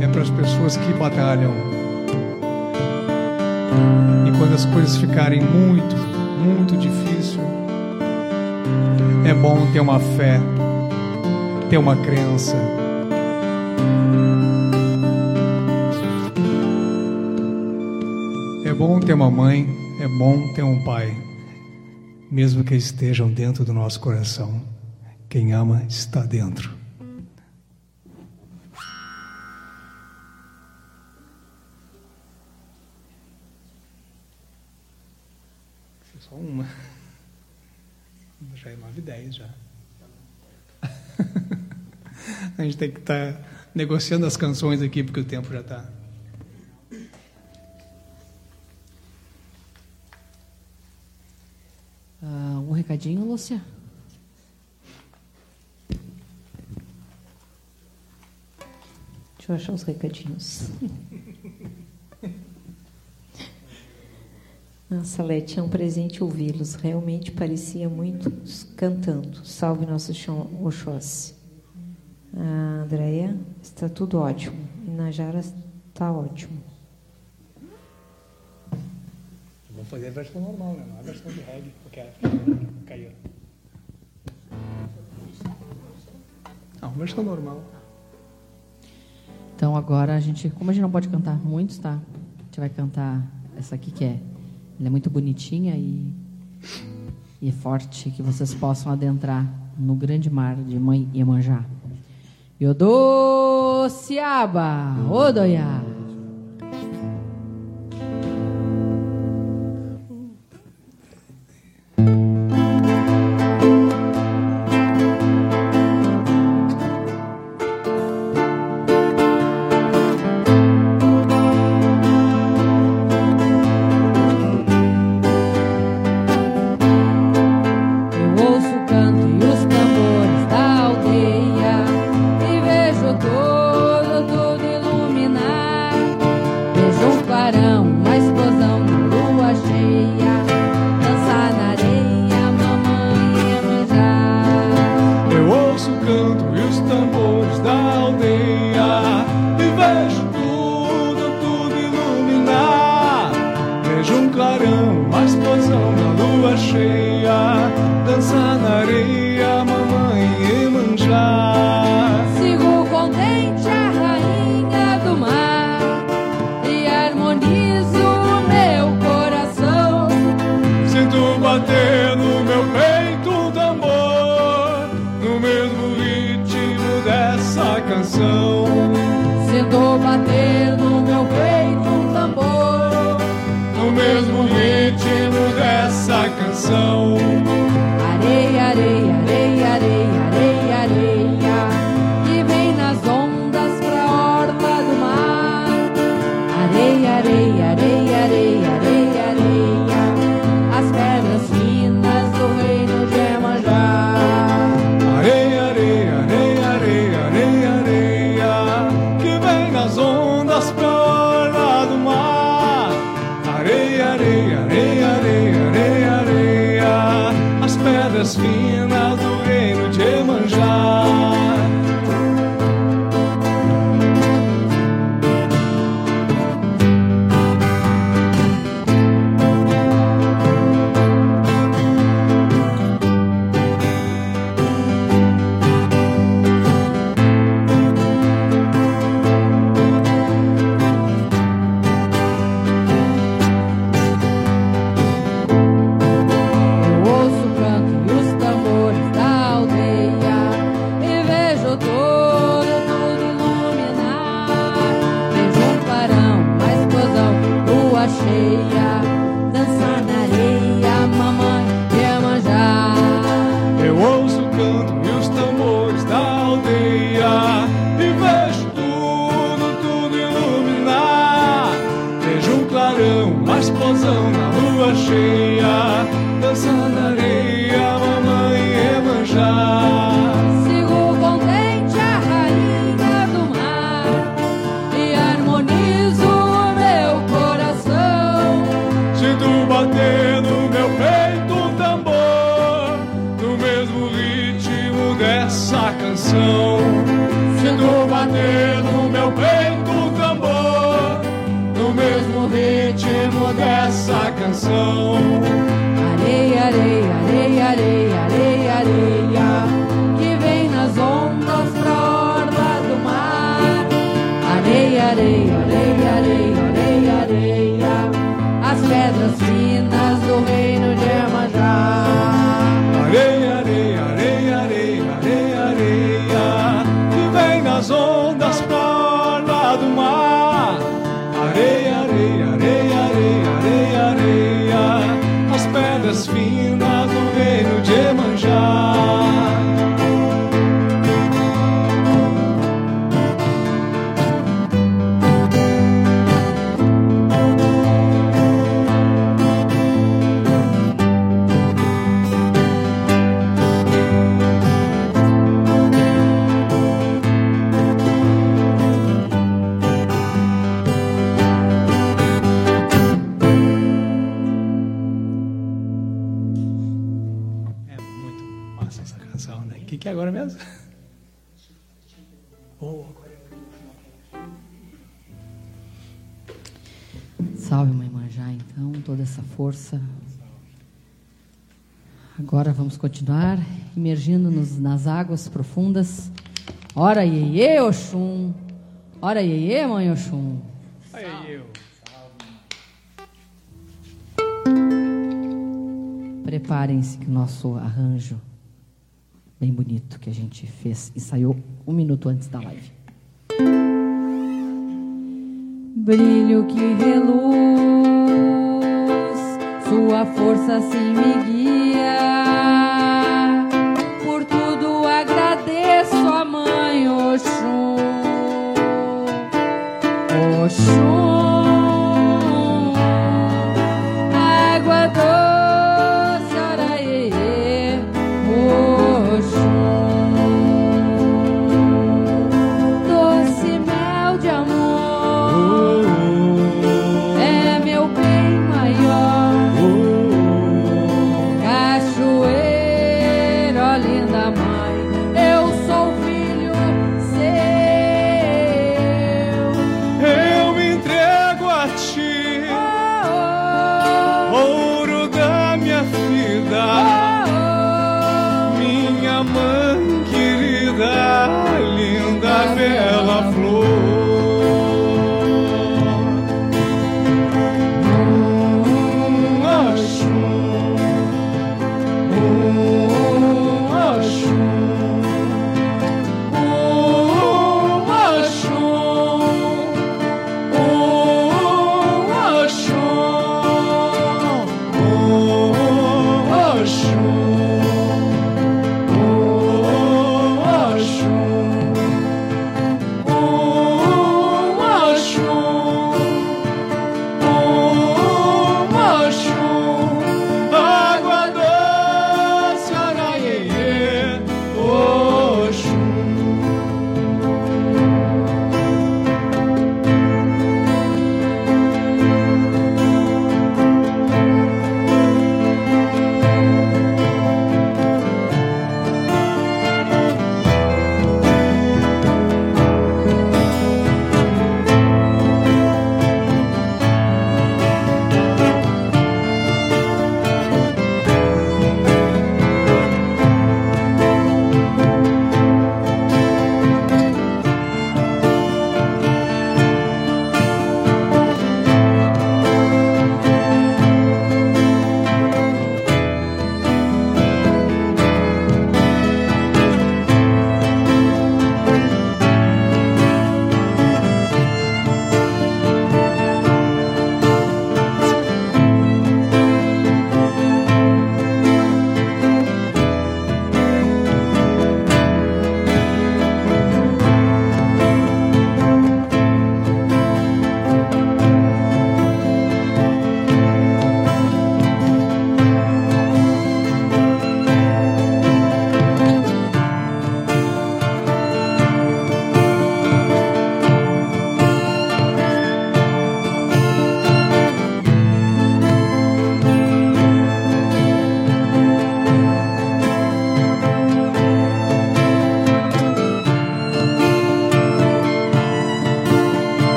é para as pessoas que batalham. E quando as coisas ficarem muito, muito difícil, é bom ter uma fé, ter uma crença. É bom ter uma mãe, é bom ter um pai, mesmo que estejam dentro do nosso coração. Quem ama está dentro. 9 e 10 já. [laughs] A gente tem que estar negociando as canções aqui, porque o tempo já está. Ah, um recadinho, Lúcia? Deixa eu achar os recadinhos. [laughs] Nossa, Lete, é um presente ouvi-los. Realmente parecia muitos cantando. Salve nosso chão Oxóssi. A Andréia, está tudo ótimo. E Najara está ótimo. Vamos fazer a versão normal, né? Não a versão de reggae, porque é caiu. Não, a versão normal. Então agora a gente, como a gente não pode cantar muitos, tá? A gente vai cantar essa aqui que é, ela é muito bonitinha e, e é forte, que vocês possam adentrar no grande mar de Mãe Iemanjá. Yodô Siaba, Odoiá. força. Agora vamos continuar imergindo-nos nas águas profundas. Ora iê, Oxum. Ora iê, mãe Oxum. Eu. Preparem-se que o nosso arranjo bem bonito que a gente fez e saiu um minuto antes da live. Brilho que reluz sua força assim me guia. Por tudo agradeço a mãe Oxum. Oxum.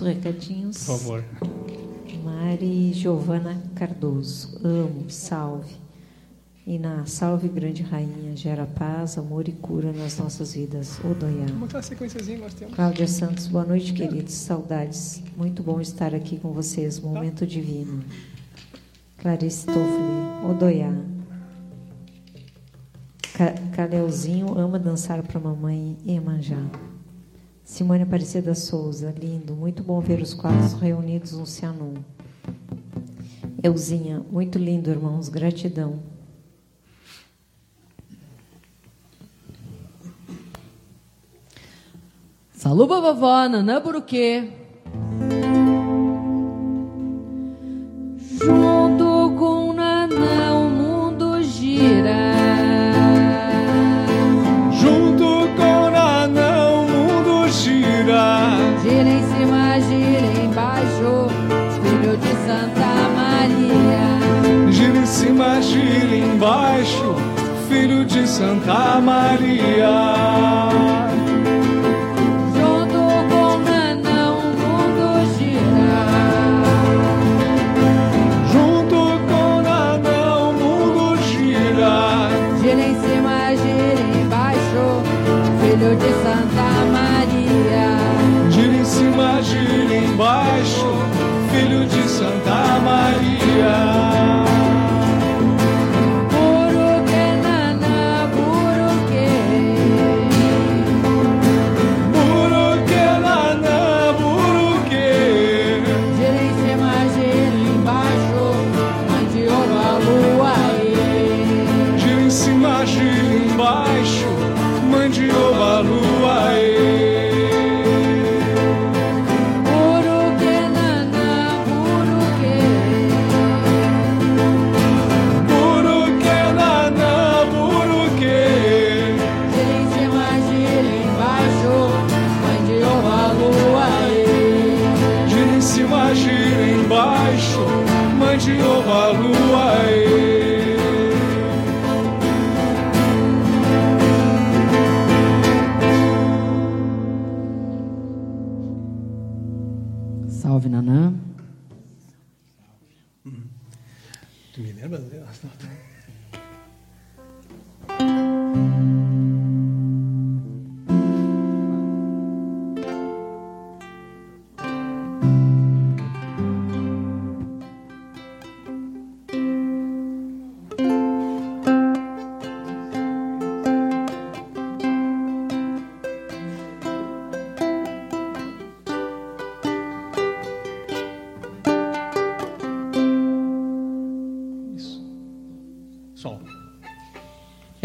Isso, recadinhos. Por favor. Mari Giovana Cardoso, amo, salve. E na Salve Grande Rainha, gera paz, amor e cura nas nossas vidas. Odoiá. Vamos botar a sequenciazinha que nós temos. Cláudia Santos, boa noite, queridos. Saudades. Muito bom estar aqui com vocês. Momento divino. Clarice Toffoli, Odoiá. Ca Caleuzinho ama dançar para mamãe em Iemanjá. Simone Aparecida Souza, lindo. Muito bom ver os quadros reunidos no Cianon. Euzinha, muito lindo, irmãos. Gratidão. Saluba vovó, Nanã Buruquê. Santa Maria. Junto com Nanã o mundo gira. Junto com Nanã o mundo gira. Gira em cima, gira embaixo, filho de Santa Maria. Gira em cima, gira embaixo. Filho de Santa Maria.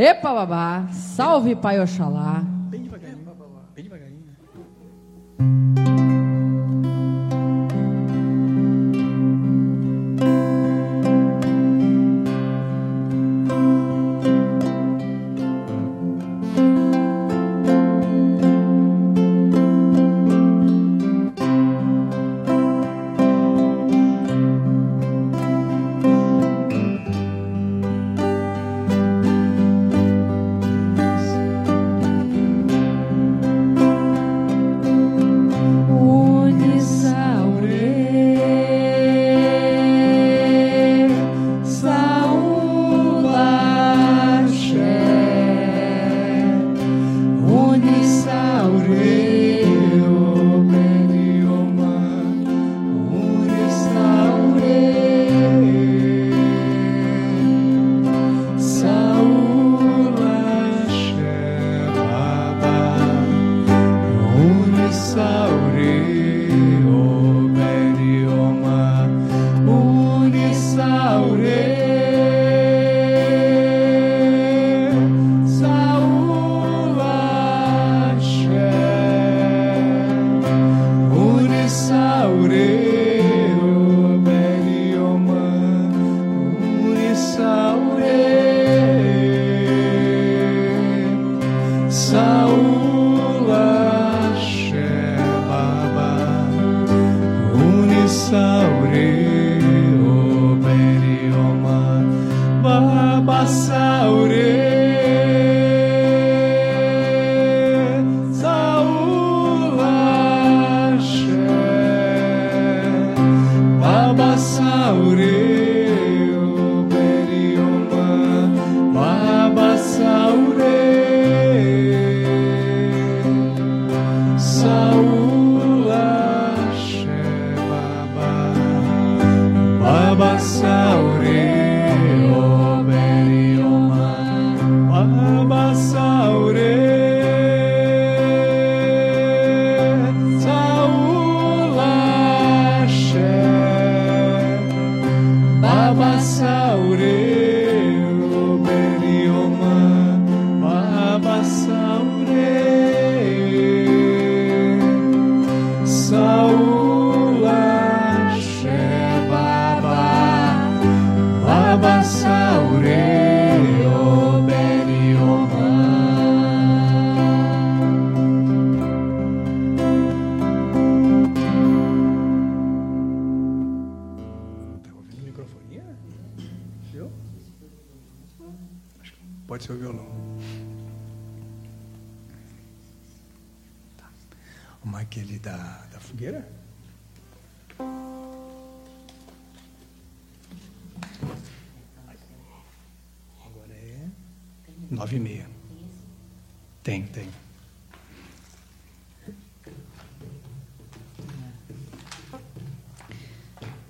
Epa, babá. Salve, Pai Oxalá.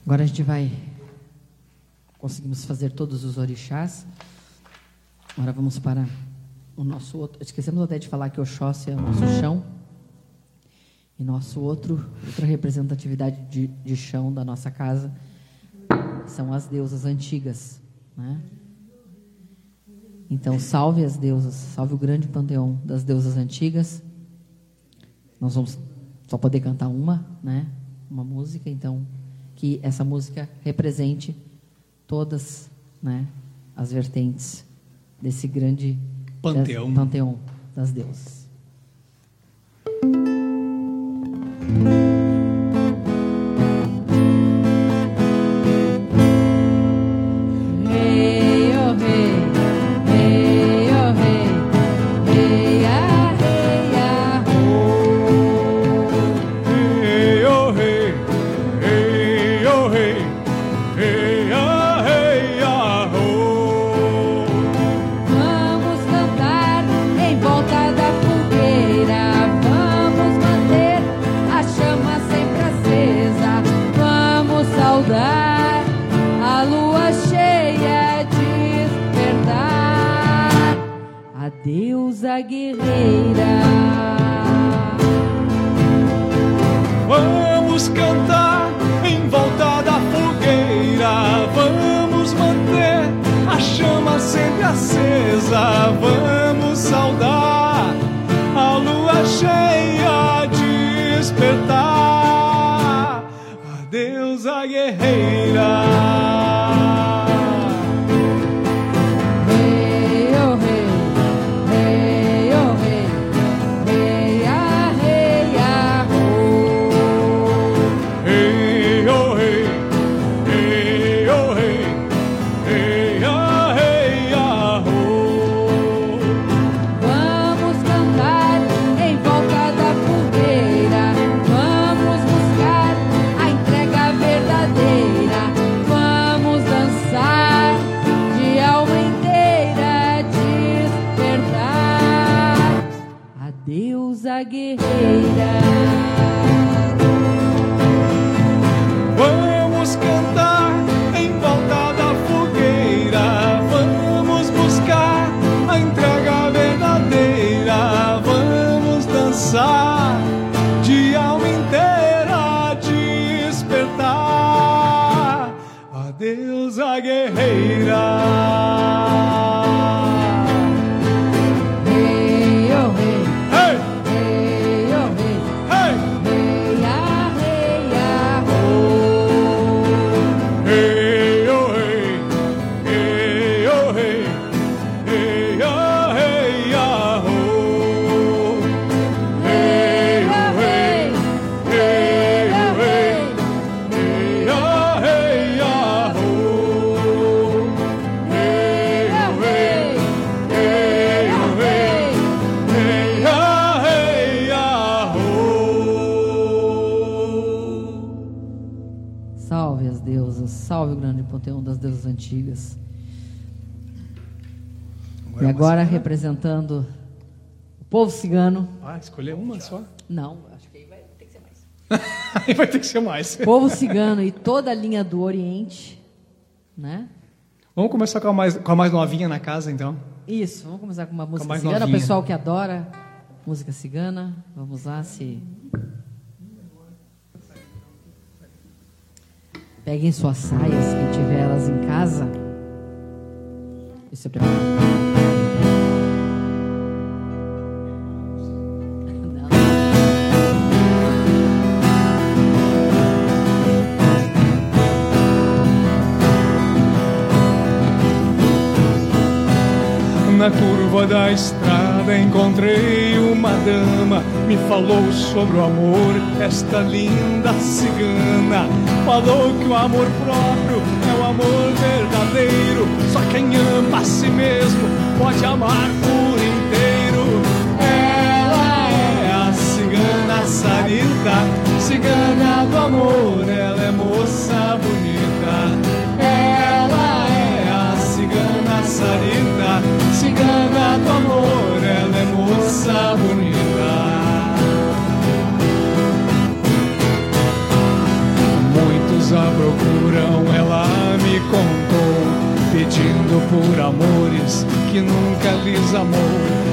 Agora a gente vai. Conseguimos fazer todos os orixás. Agora vamos para o nosso outro. Esquecemos até de falar que Oxóssi é o nosso chão. E nosso outro, outra representatividade de, de chão da nossa casa são as deusas antigas. Né? Então, salve as deusas, salve o grande panteão das deusas antigas. Nós vamos só poder cantar uma, né? Uma música, então que essa música represente todas né, as vertentes desse grande panteão, das, panteão das deusas. Agora representando o povo cigano. Ah, escolher uma só? Não, acho que aí vai ter que ser mais. [laughs] aí vai ter que ser mais. Povo cigano e toda a linha do Oriente, né? Vamos começar com a mais, com a mais novinha na casa, então? Isso, vamos começar com uma música com cigana. O pessoal que adora música cigana, vamos lá se Peguem suas saias, quem tiver elas em casa. E se prepare. Na da estrada encontrei uma dama, me falou sobre o amor, esta linda cigana. Falou que o amor próprio é o amor verdadeiro, só quem ama a si mesmo pode amar por inteiro. Ela é a cigana Sarita, cigana do amor, ela é moça bonita. Ela é a cigana Sarita cigana do amor, ela é moça bonita. Muitos a procuram, ela me contou, pedindo por amores que nunca lhes amou.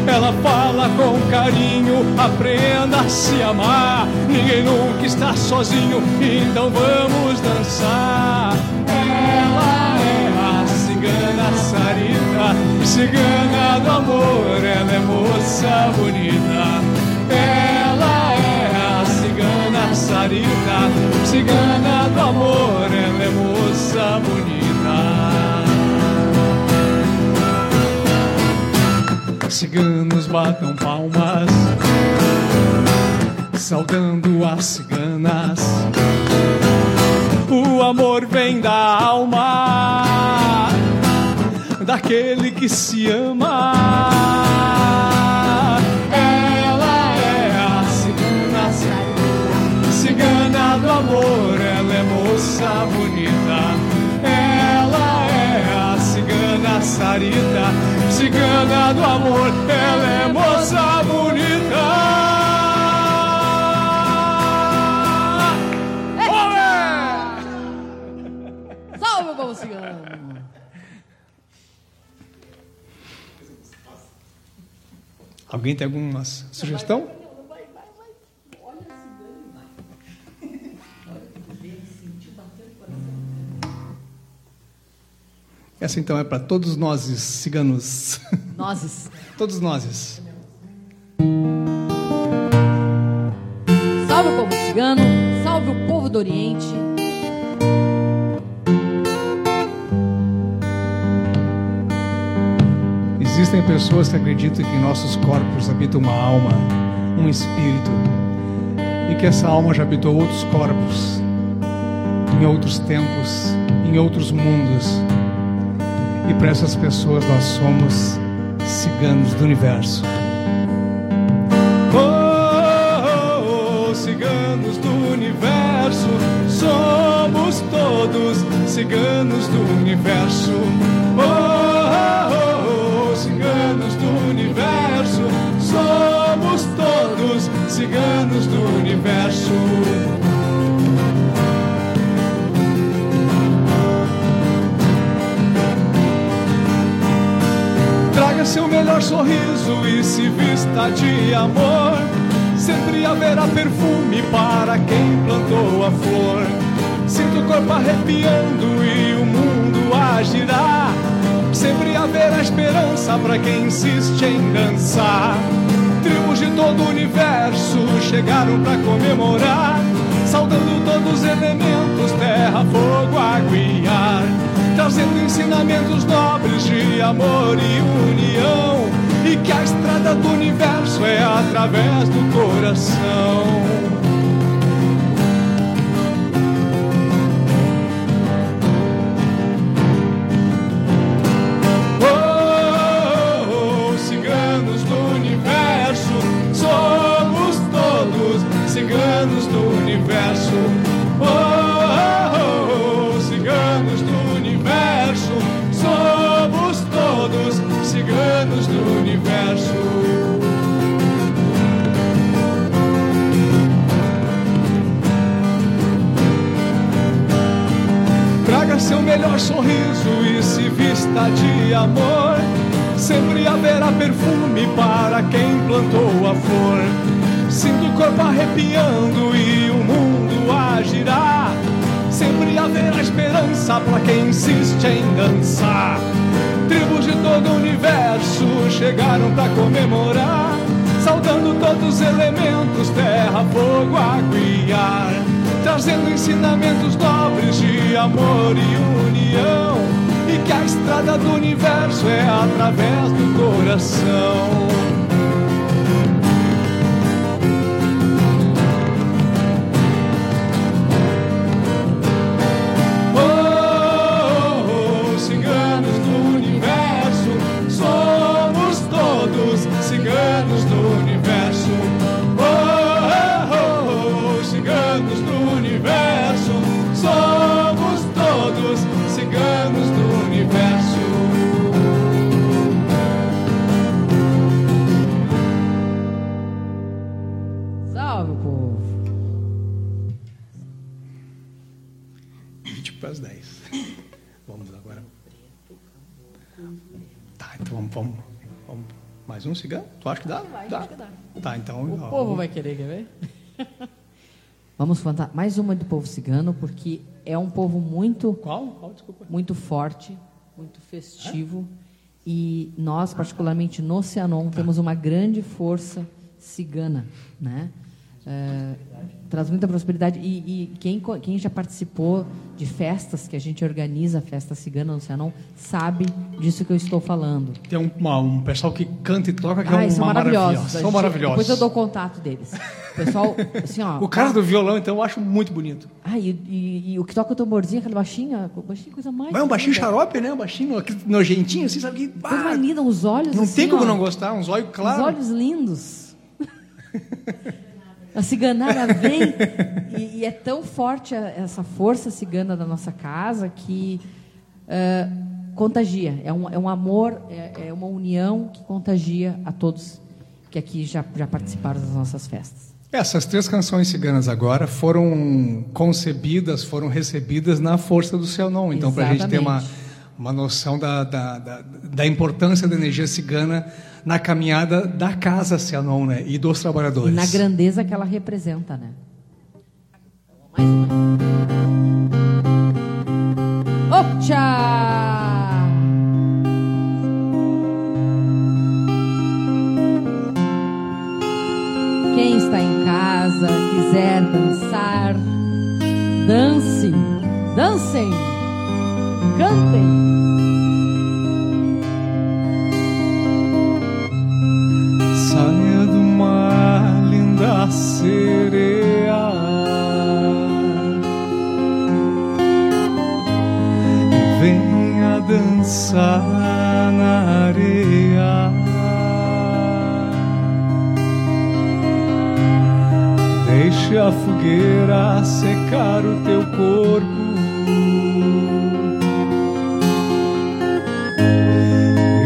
Ela fala com carinho, aprenda a se amar. Ninguém nunca está sozinho, então vamos dançar. Sarita, cigana do amor, ela é moça bonita. Ela é a cigana Sarita, cigana do amor, ela é moça bonita. Ciganos batam palmas, saudando as ciganas. O amor vem da alma daquele que se ama. Ela é a cigana, cigana do amor, ela é moça bonita. Ela é a cigana sarita, cigana do amor, ela é moça bonita. Alguém tem alguma sugestão? Essa então é para todos nós ciganos. [laughs] Nozes. todos nós. Salve o povo cigano, salve o povo do Oriente. Existem pessoas que acreditam que em nossos corpos habita uma alma, um espírito, e que essa alma já habitou outros corpos, em outros tempos, em outros mundos. E para essas pessoas nós somos ciganos do universo. Oh, oh, oh, ciganos do universo, somos todos ciganos do universo. Oh, oh, ciganos do universo, somos todos ciganos do universo. Traga seu melhor sorriso e se vista de amor. Sempre haverá perfume para quem plantou a flor. Sinto o corpo arrepiando e o mundo a girar. Sempre haverá esperança para quem insiste em dançar. Tribos de todo o universo chegaram para comemorar, saudando todos os elementos: terra, fogo, água e ar trazendo ensinamentos nobres de amor e união, e que a estrada do universo é através do coração. Melhor sorriso e se vista de amor. Sempre haverá perfume para quem plantou a flor. Sinto o corpo arrepiando e o mundo a girar. Sempre haverá esperança para quem insiste em dançar. Tribos de todo o universo chegaram para comemorar, saudando todos os elementos: terra, fogo, água e ar, trazendo ensinamentos nobres de amor e união. E que a estrada do universo é através do coração. Então. O ó, povo vai querer, quer ver? [laughs] Vamos cantar mais uma do povo cigano, porque é um povo muito, Qual? Qual? Desculpa. muito forte, muito festivo. E nós, particularmente no Cianon, temos uma grande força cigana, né? É, traz muita prosperidade. E, e quem, quem já participou de festas que a gente organiza, festa cigana no Cianon, sabe disso que eu estou falando. Tem um, uma- um pessoal que canta e toca que Ah, é uma maravilhosos. maravilha. A São maravilhosos. Depois eu dou o contato deles. O [laughs] pessoal, assim, ó. O cara do violão, então, eu acho muito bonito. Ah, e, e- e o que toca o tamborzinho, aquela baixinha, baixinha coisa mais. Mas é um baixinho linda. xarope, né? Um baixinho aquele nojentinho, assim, sabe que. Coisa ah, mais linda, os olhos. não assim, tem como ó, não gostar, uns olhos claros. Os olhos lindos. [laughs] A ciganada vem e, e é tão forte a- essa força cigana da nossa casa que eh, contagia. É um, é um amor, é, é uma união que contagia a todos que aqui já, já participaram das nossas festas. Essas três canções ciganas agora foram concebidas, foram recebidas na força do seu nome. Então, para a gente ter uma, uma noção da, da, da, da importância da energia cigana na caminhada da casa Cianon, é né? E dos trabalhadores. E na grandeza que ela representa, né? Mais uma. Quem está em casa, quiser dançar, dance, dancem, cantem. Linda sereia. E venha dançar na areia. Deixe a fogueira secar o teu corpo.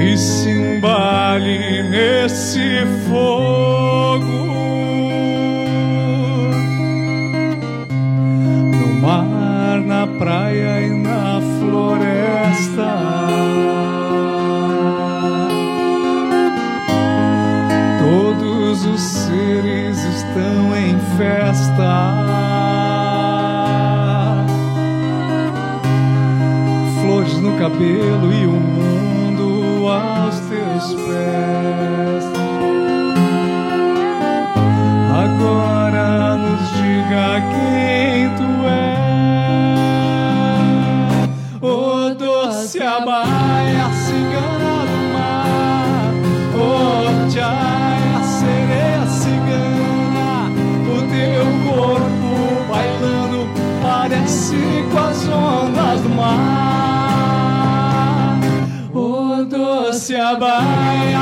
E se embale nesse fogo. Festa. Flores no cabelo e o mundo aos teus pés. Agora nos diga quem tu és. Mar. O doce abaia,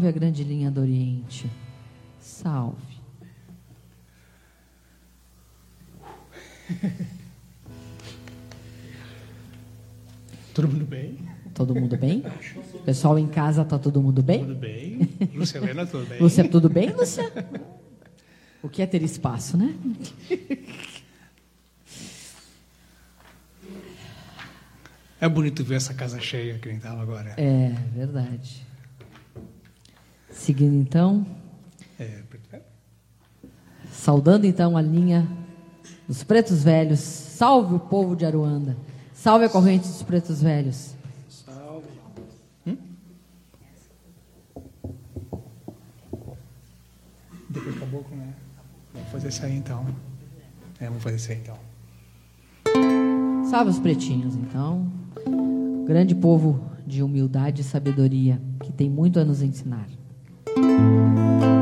Salve a grande linha do Oriente. Salve. [laughs] Todo mundo bem? Todo mundo bem? Pessoal em casa, tá todo mundo bem? Tudo bem. Lucelena, tudo bem? Lúcia, tudo bem, Lúcia? O que é ter espaço, né? É bonito ver essa casa cheia que nem estava agora. É verdade. Seguindo então, É, saudando então a linha dos pretos velhos. Salve o povo de Aruanda. Salve a corrente dos pretos velhos. Salve. depois acabou com, né? Vamos fazer isso aí então. É, vamos fazer isso aí então. Salve os pretinhos, então. Grande povo de humildade e sabedoria, que tem muito a nos ensinar. Filho,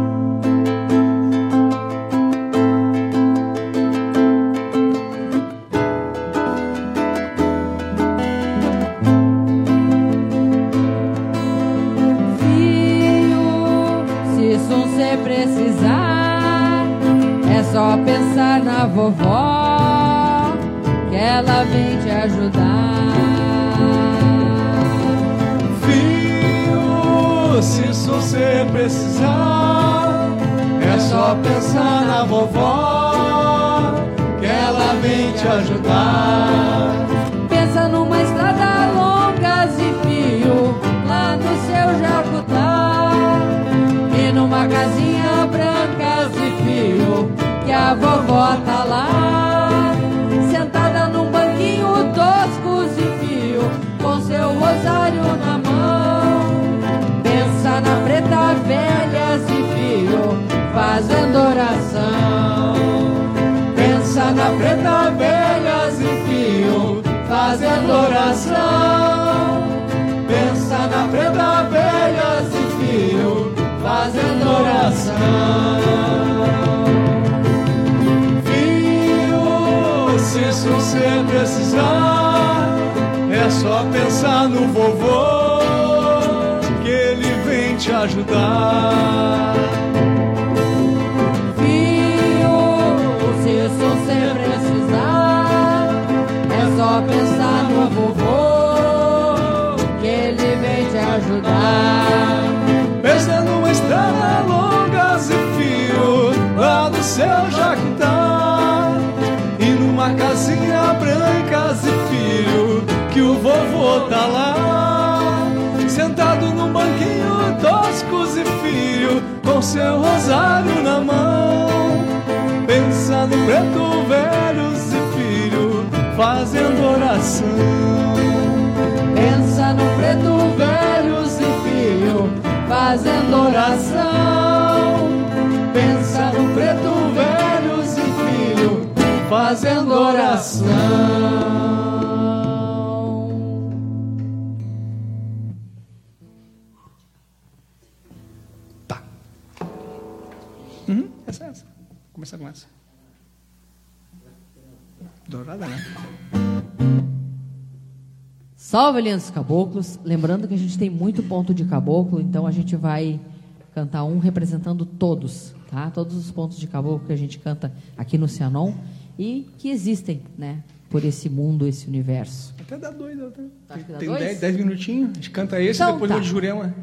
Pensa numa estrada longa e fio, lá no seu jacutá, e numa casinha branca e fio, que a vovó tá lá, sentada num banquinho tosco e fio, com seu rosário na mão. Pensa na preta velha e fio, fazendo oração. Na preta velha e fio, fazendo oração. Pensa na preta velha e fio, fazendo oração. Filho, se você precisar, é só pensar no vovô, que ele vem te ajudar. Só pensar no vovô, que ele vem te ajudar. Pensa numa estrada longa e fio lá no céu Jacutá E numa casinha branca e filho que o vovô tá lá. Sentado num banquinho tosco e filho com seu rosário na mão. Pensa no preto velho fazendo oração Pensa no preto velho filho, fazendo oração. Pensa no preto velho filho fazendo oração. Salve, Alianças Caboclos. Lembrando que a gente tem muito ponto de caboclo, então a gente vai cantar um representando todos, tá? Todos os pontos de caboclo que a gente canta aqui no Cianon e que existem, né? Por esse mundo, esse universo. Até dá dois. Até. Acho que dá Tem dois? dez, dez minutinhos. A gente canta esse Então depois tá. o de Jurema.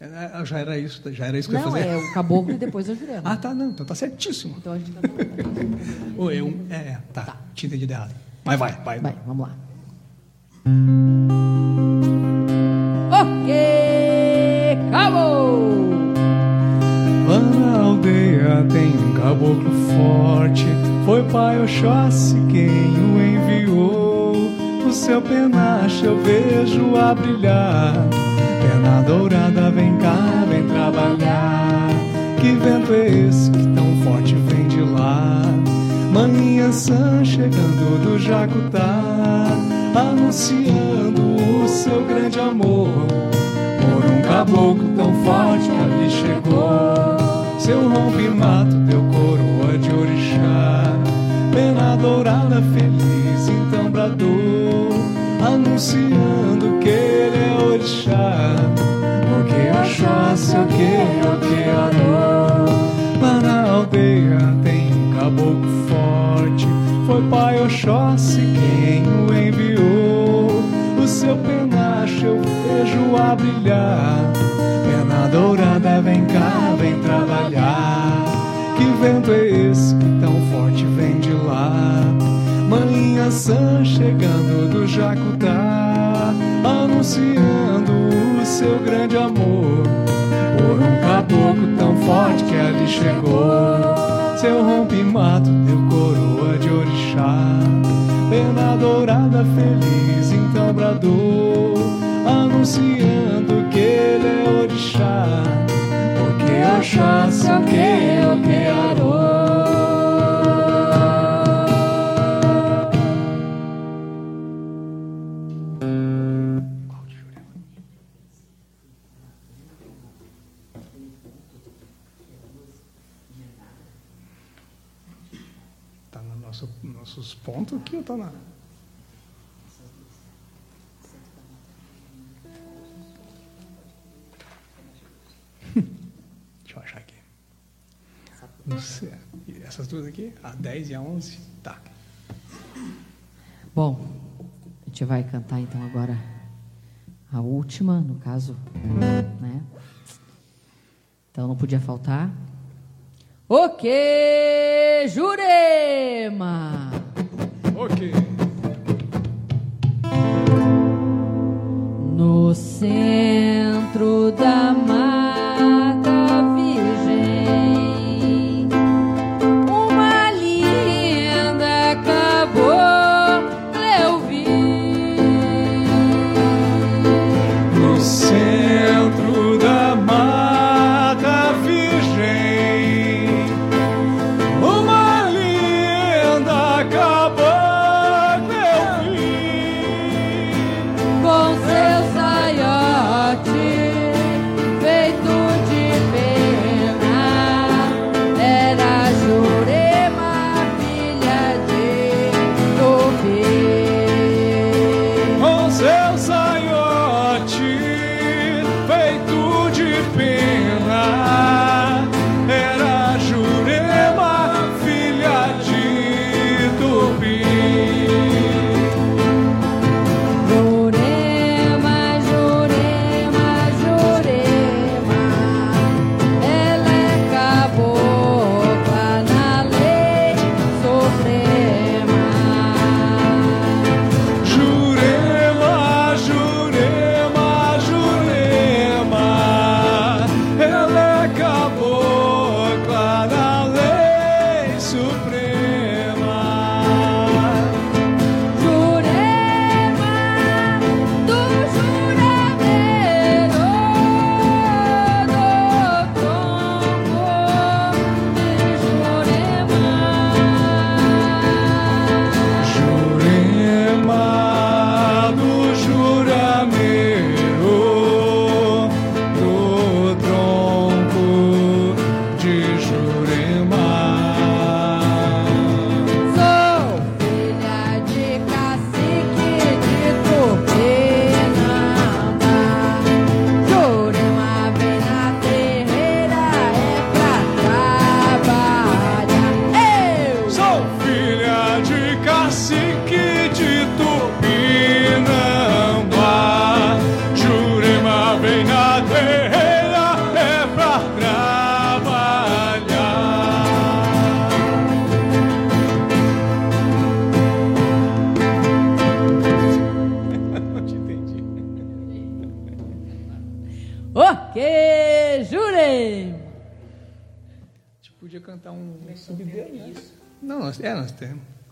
É, Já era isso, já era isso que eu ia Não, fazer. é o caboclo e depois a Jurema. Ah, tá, não. Então tá certíssimo. Então a gente canta um. Ou eu. [laughs] É, tá. Tinha entendido errado. Mas vai, vai. Vai, vamos lá. Ok, acabou! Lá na aldeia tem um caboclo forte. Foi pai Oxóssi quem o enviou. O seu penacho eu vejo a brilhar. Perna dourada, vem cá, vem trabalhar. Que vento é esse que tão forte vem de lá? Maninha San chegando do Jacutá, anunciando o seu grande amor. Por um caboclo tão forte que ali chegou. Seu rompe-mato deu coroa de orixá. Pena dourada feliz então bradou. Anunciando que ele é orixá. O que Oxóssi, o que, o que Arô. Lá na aldeia tem um caboclo. Foi pai Oxóssi quem o enviou. O seu penacho eu vejo a brilhar. Pena dourada, vem cá, vem trabalhar. Que vento é esse que tão forte vem de lá? Maninha San chegando do Jacutá, anunciando o seu grande amor. Por um caboclo tão forte que ali chegou. Seu rompe-mato deu coroa de orixá. Pena dourada feliz bradou, anunciando que ele é orixá. Porque Oxóssi, o que, o que nossos pontos aqui ou tá na. Deixa eu achar aqui. Essas duas duas aqui? A 10 e a 11? Tá. Bom, a gente vai cantar então agora a última, no caso, né? Então não podia faltar. O que, Jurema? No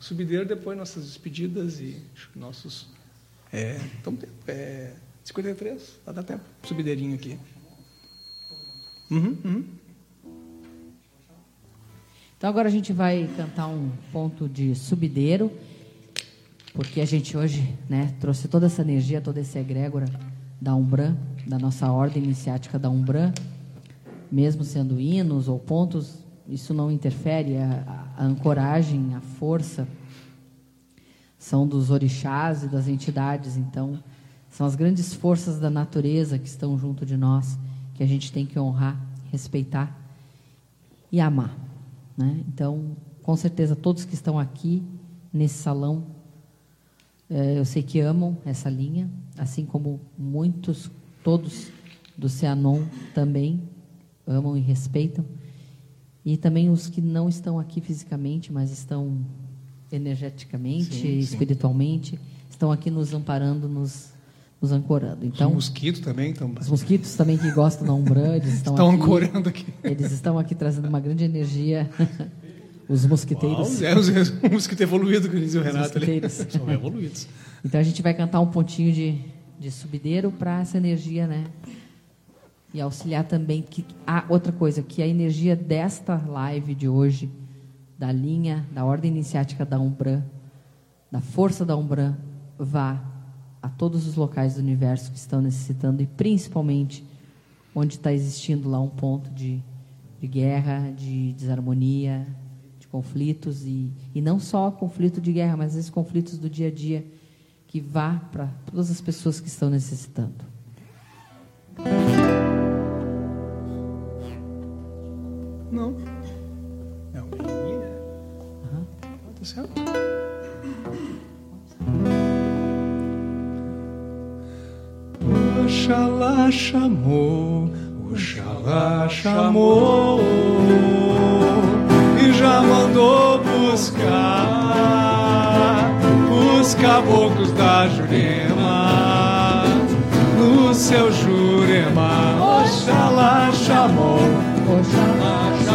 Subideiro, depois nossas despedidas e nossos. É, então, é, 53, vai dar tempo. Subideirinho aqui. Uhum, uhum. Então agora a gente vai cantar um ponto de subideiro, porque a gente hoje né, trouxe toda essa energia, toda essa egrégora da Umbran, da nossa ordem iniciática da Umbran, mesmo sendo hinos ou pontos, isso não interfere, a, a ancoragem, a força são dos orixás e das entidades, então são as grandes forças da natureza que estão junto de nós, que a gente tem que honrar, respeitar e amar. Né? Então, com certeza, todos que estão aqui nesse salão, eh, eu sei que amam essa linha, assim como muitos, todos do Cianon também amam e respeitam. E também os que não estão aqui fisicamente, mas estão energeticamente, Sim, sim. espiritualmente, estão aqui nos amparando, nos, nos ancorando. Então, Os mosquitos também estão os mosquitos também que gostam da Umbra, eles [laughs] estão, estão aqui. ancorando aqui. Eles estão aqui trazendo uma grande energia. [laughs] Os mosquiteiros. Uau, é, os, os mosquitos evoluídos, que dizia o Renato ali. mosquiteiros. [laughs] São evoluídos. Então a gente vai cantar um pontinho de, de subideiro para essa energia, né? E auxiliar também que ah, outra coisa, que a energia desta live de hoje, da linha, da ordem iniciática da Umbran, da força da Umbran, vá a todos os locais do universo que estão necessitando e principalmente onde está existindo lá um ponto de, de guerra, de desarmonia, de conflitos e, e não só conflito de guerra, mas esses conflitos do dia a dia que vá para todas as pessoas que estão necessitando. Buscar os caboclos da Jurema no seu Jurema. Oxalá chamou, Oxalá chamou e já mandou buscar os caboclos da Jurema no seu Jurema. Oxalá, é o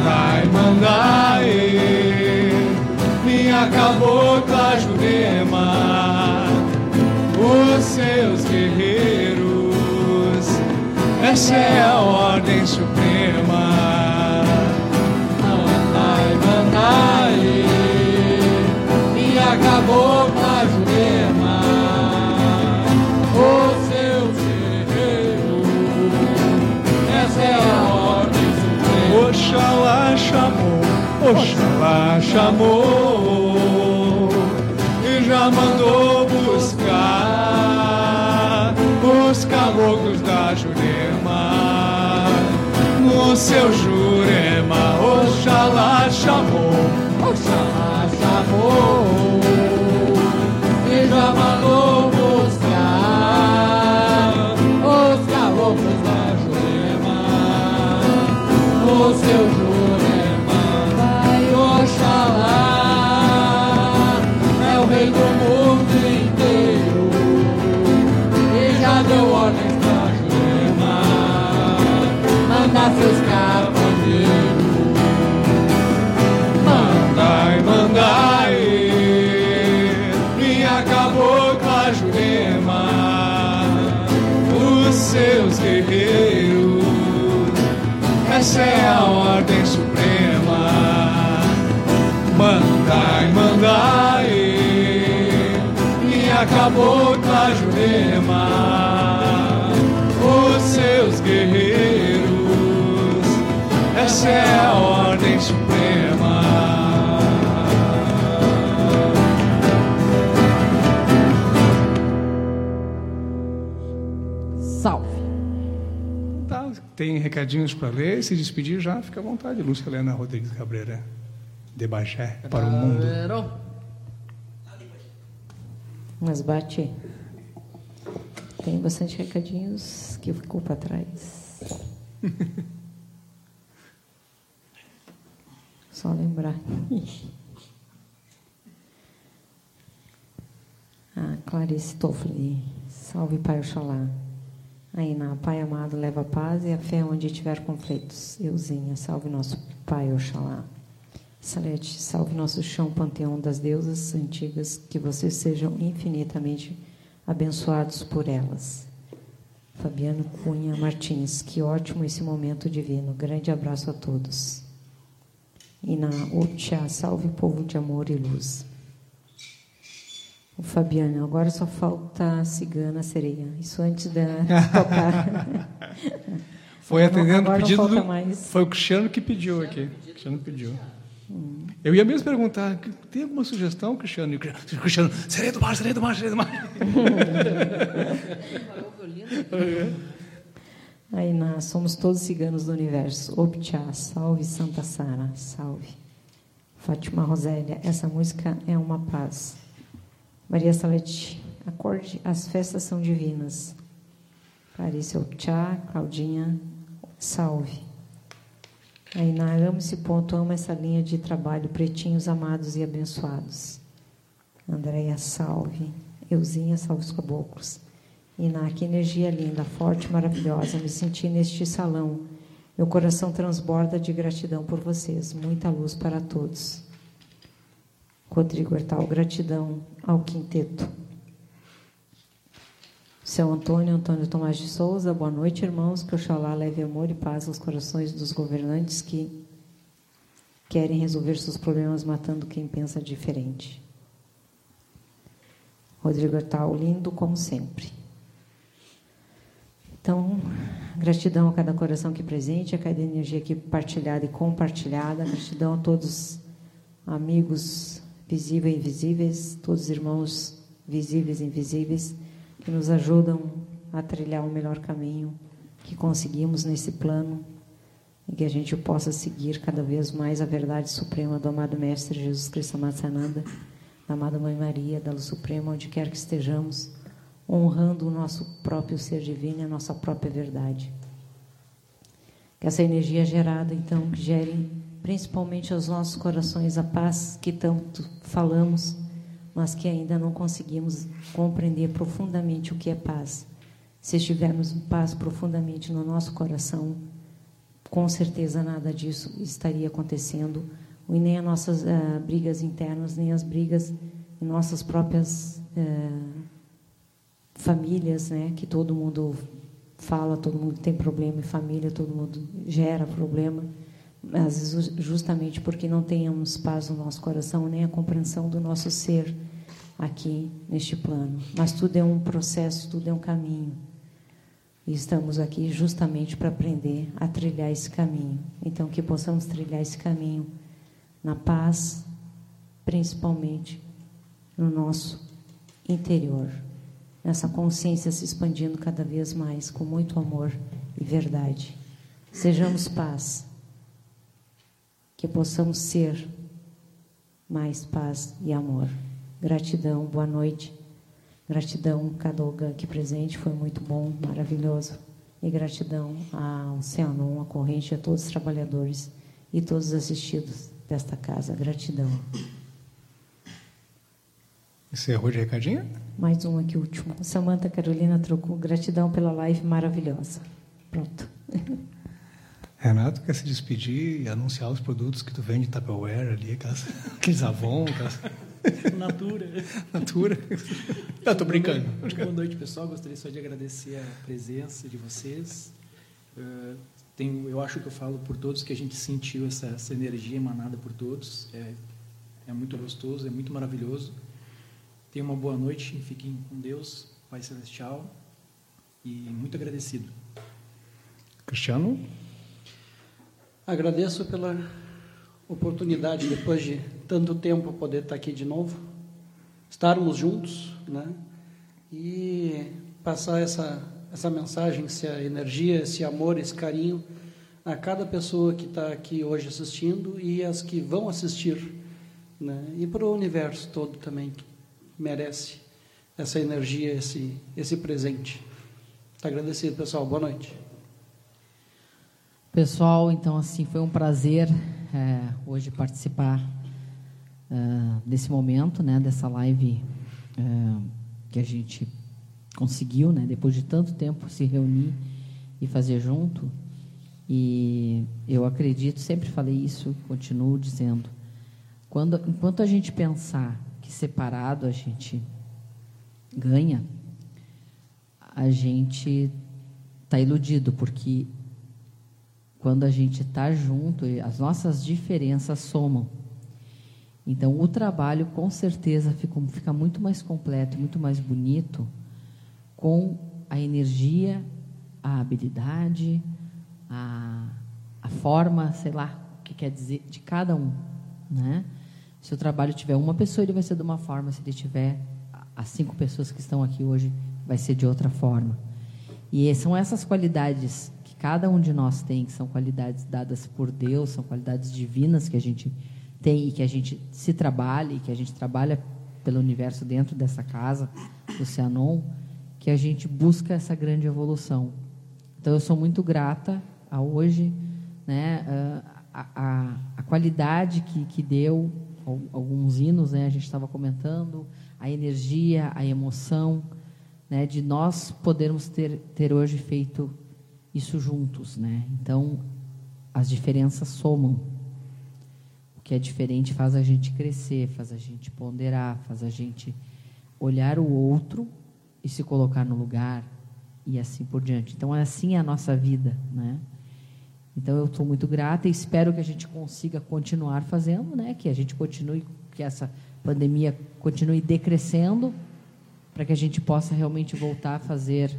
Mandai, mandai, minha cabocla Jurema, os seus guerreiros. Essa é a ordem suprema. Mandai, mandai, minha cabocla Oxalá chamou e já mandou buscar os caboclos da Jurema no seu Jurema. Oxalá chamou, Essa é a ordem suprema. Mandai, mandai, minha cabocla Jurema, os seus guerreiros. Essa é a ordem suprema. Tem recadinhos para ler, se despedir já, fica à vontade. Lúcia Helena Rodrigues Cabreira, de Bagé para o mundo. Mas bate. Tem bastante recadinhos que ficou para trás. [laughs] Só lembrar. Ah, Clarice Toffoli. Salve, Pai Oxalá. Ainá, Pai amado, leva a paz e a fé onde tiver conflitos. Euzinha, salve nosso Pai Oxalá. Salete, salve nosso chão panteão das deusas antigas, que vocês sejam infinitamente abençoados por elas. Fabiano Cunha Martins, que ótimo esse momento divino. Grande abraço a todos. E na Upcha, salve povo de amor e luz. O Fabiano, agora só falta a cigana sereia. Isso antes de [laughs] tocar. Foi não- atendendo o pedido falta do. mais. Foi o Cristiano que pediu aqui. O Cristiano pediu. Eu ia mesmo perguntar, tem alguma sugestão, Cristiano? E o Cristiano, [laughs] Cristiano, sereia do mar, sereia do mar, sereia do mar. [laughs] Aí nós somos todos ciganos do universo. Optcha, salve Santa Sara, salve. Fátima Rosélia, essa música é uma paz. Maria Salete, acorde, as festas são divinas. Clarice Optcha, Claudinha, salve. Aí na amo esse ponto, amo essa linha de trabalho, pretinhos amados e abençoados. Andréia, salve. Euzinha, salve os caboclos. Iná, que energia linda, forte, maravilhosa. Me senti neste salão. Meu coração transborda de gratidão por vocês. Muita luz para todos. Rodrigo Hertal, gratidão ao quinteto. Seu Antônio, Antônio Tomás de Souza, boa noite, irmãos. Que Oxalá leve amor e paz aos corações dos governantes que querem resolver seus problemas matando quem pensa diferente. Rodrigo Hertal, lindo como sempre. Então, gratidão a cada coração que presente, a cada energia aqui partilhada e compartilhada. Gratidão a todos amigos visíveis e invisíveis, todos os irmãos visíveis e invisíveis que nos ajudam a trilhar um melhor caminho que conseguimos nesse plano e que a gente possa seguir cada vez mais a verdade suprema do amado Mestre Jesus Cristo Amassananda, da amada Mãe Maria, da Luz Suprema, onde quer que estejamos, honrando o nosso próprio ser divino e a nossa própria verdade. Que essa energia gerada, então, que gere principalmente aos nossos corações a paz que tanto falamos, mas que ainda não conseguimos compreender profundamente o que é paz. Se estivermos paz profundamente no nosso coração, com certeza nada disso estaria acontecendo, e nem as nossas uh, brigas internas, nem as brigas em nossas próprias uh, famílias, né? Que todo mundo fala, todo mundo tem problema em família, todo mundo gera problema, às vezes justamente porque não tenhamos paz no nosso coração, nem a compreensão do nosso ser aqui neste plano. Mas tudo é um processo, tudo é um caminho. E estamos aqui justamente para aprender a trilhar esse caminho. Então, que possamos trilhar esse caminho na paz, principalmente no nosso interior. Nessa consciência se expandindo cada vez mais, com muito amor e verdade. Sejamos paz. Que possamos ser mais paz e amor. Gratidão, boa noite. Gratidão, Cadoga, aqui presente, foi muito bom, maravilhoso. E gratidão ao Cianon, a corrente, a todos os trabalhadores e todos os assistidos desta casa. Gratidão. Encerrou de recadinho? Mais um aqui, último. Samanta Carolina trocou gratidão pela live maravilhosa. Pronto. [laughs] Renato quer se despedir e anunciar os produtos que tu vende Tupperware ali, aquelas, [laughs] aqueles Avon, aquelas... [laughs] Natura. Natura. Não, tô brincando. Boa noite, pessoal. Gostaria só de agradecer a presença de vocês. Uh, tenho, eu acho que eu falo por todos que a gente sentiu essa, essa energia emanada por todos. É, é muito gostoso, é muito maravilhoso. Tenham uma boa noite, fiquem com Deus, Pai Celestial, e muito agradecido. Cristiano? Agradeço pela oportunidade, depois de tanto tempo, poder estar aqui de novo, estarmos juntos, né? E passar essa, essa mensagem, essa energia, esse amor, esse carinho a cada pessoa que está aqui hoje assistindo e as que vão assistir, né? E para o universo todo também, que merece essa energia, esse, esse presente. Agradecido, pessoal. Boa noite. Pessoal, então assim foi um prazer é, hoje participar uh, desse momento, né, dessa live uh, que a gente conseguiu, né, depois de tanto tempo se reunir e fazer junto. E eu acredito, sempre falei isso, continuo dizendo, quando, enquanto a gente pensar que separado a gente ganha, a gente está iludido, porque quando a gente está junto, as nossas diferenças somam. Então, o trabalho, com certeza, fica, fica muito mais completo, muito mais bonito com a energia, a habilidade, a, a forma, sei lá, o que quer dizer, de cada um. Né? Se o trabalho tiver uma pessoa, ele vai ser de uma forma. Se ele tiver as cinco pessoas que estão aqui hoje, vai ser de outra forma. E são essas qualidades cada um de nós tem, que são qualidades dadas por Deus, são qualidades divinas que a gente tem e que a gente se trabalha e que a gente trabalha pelo universo dentro dessa casa, do Cianon, que a gente busca essa grande evolução. Então, eu sou muito grata a hoje, né, a, a, a qualidade que, que deu alguns hinos, né, a gente estava comentando, a energia, a emoção, né, de nós podermos ter, ter hoje feito isso juntos, né? Então, as diferenças somam. O que é diferente faz a gente crescer, faz a gente ponderar, faz a gente olhar o outro e se colocar no lugar e assim por diante. Então, assim é a nossa vida, né? Então, eu estou muito grata e espero que a gente consiga continuar fazendo, né? Que a gente continue, que essa pandemia continue decrescendo, para que a gente possa realmente voltar a fazer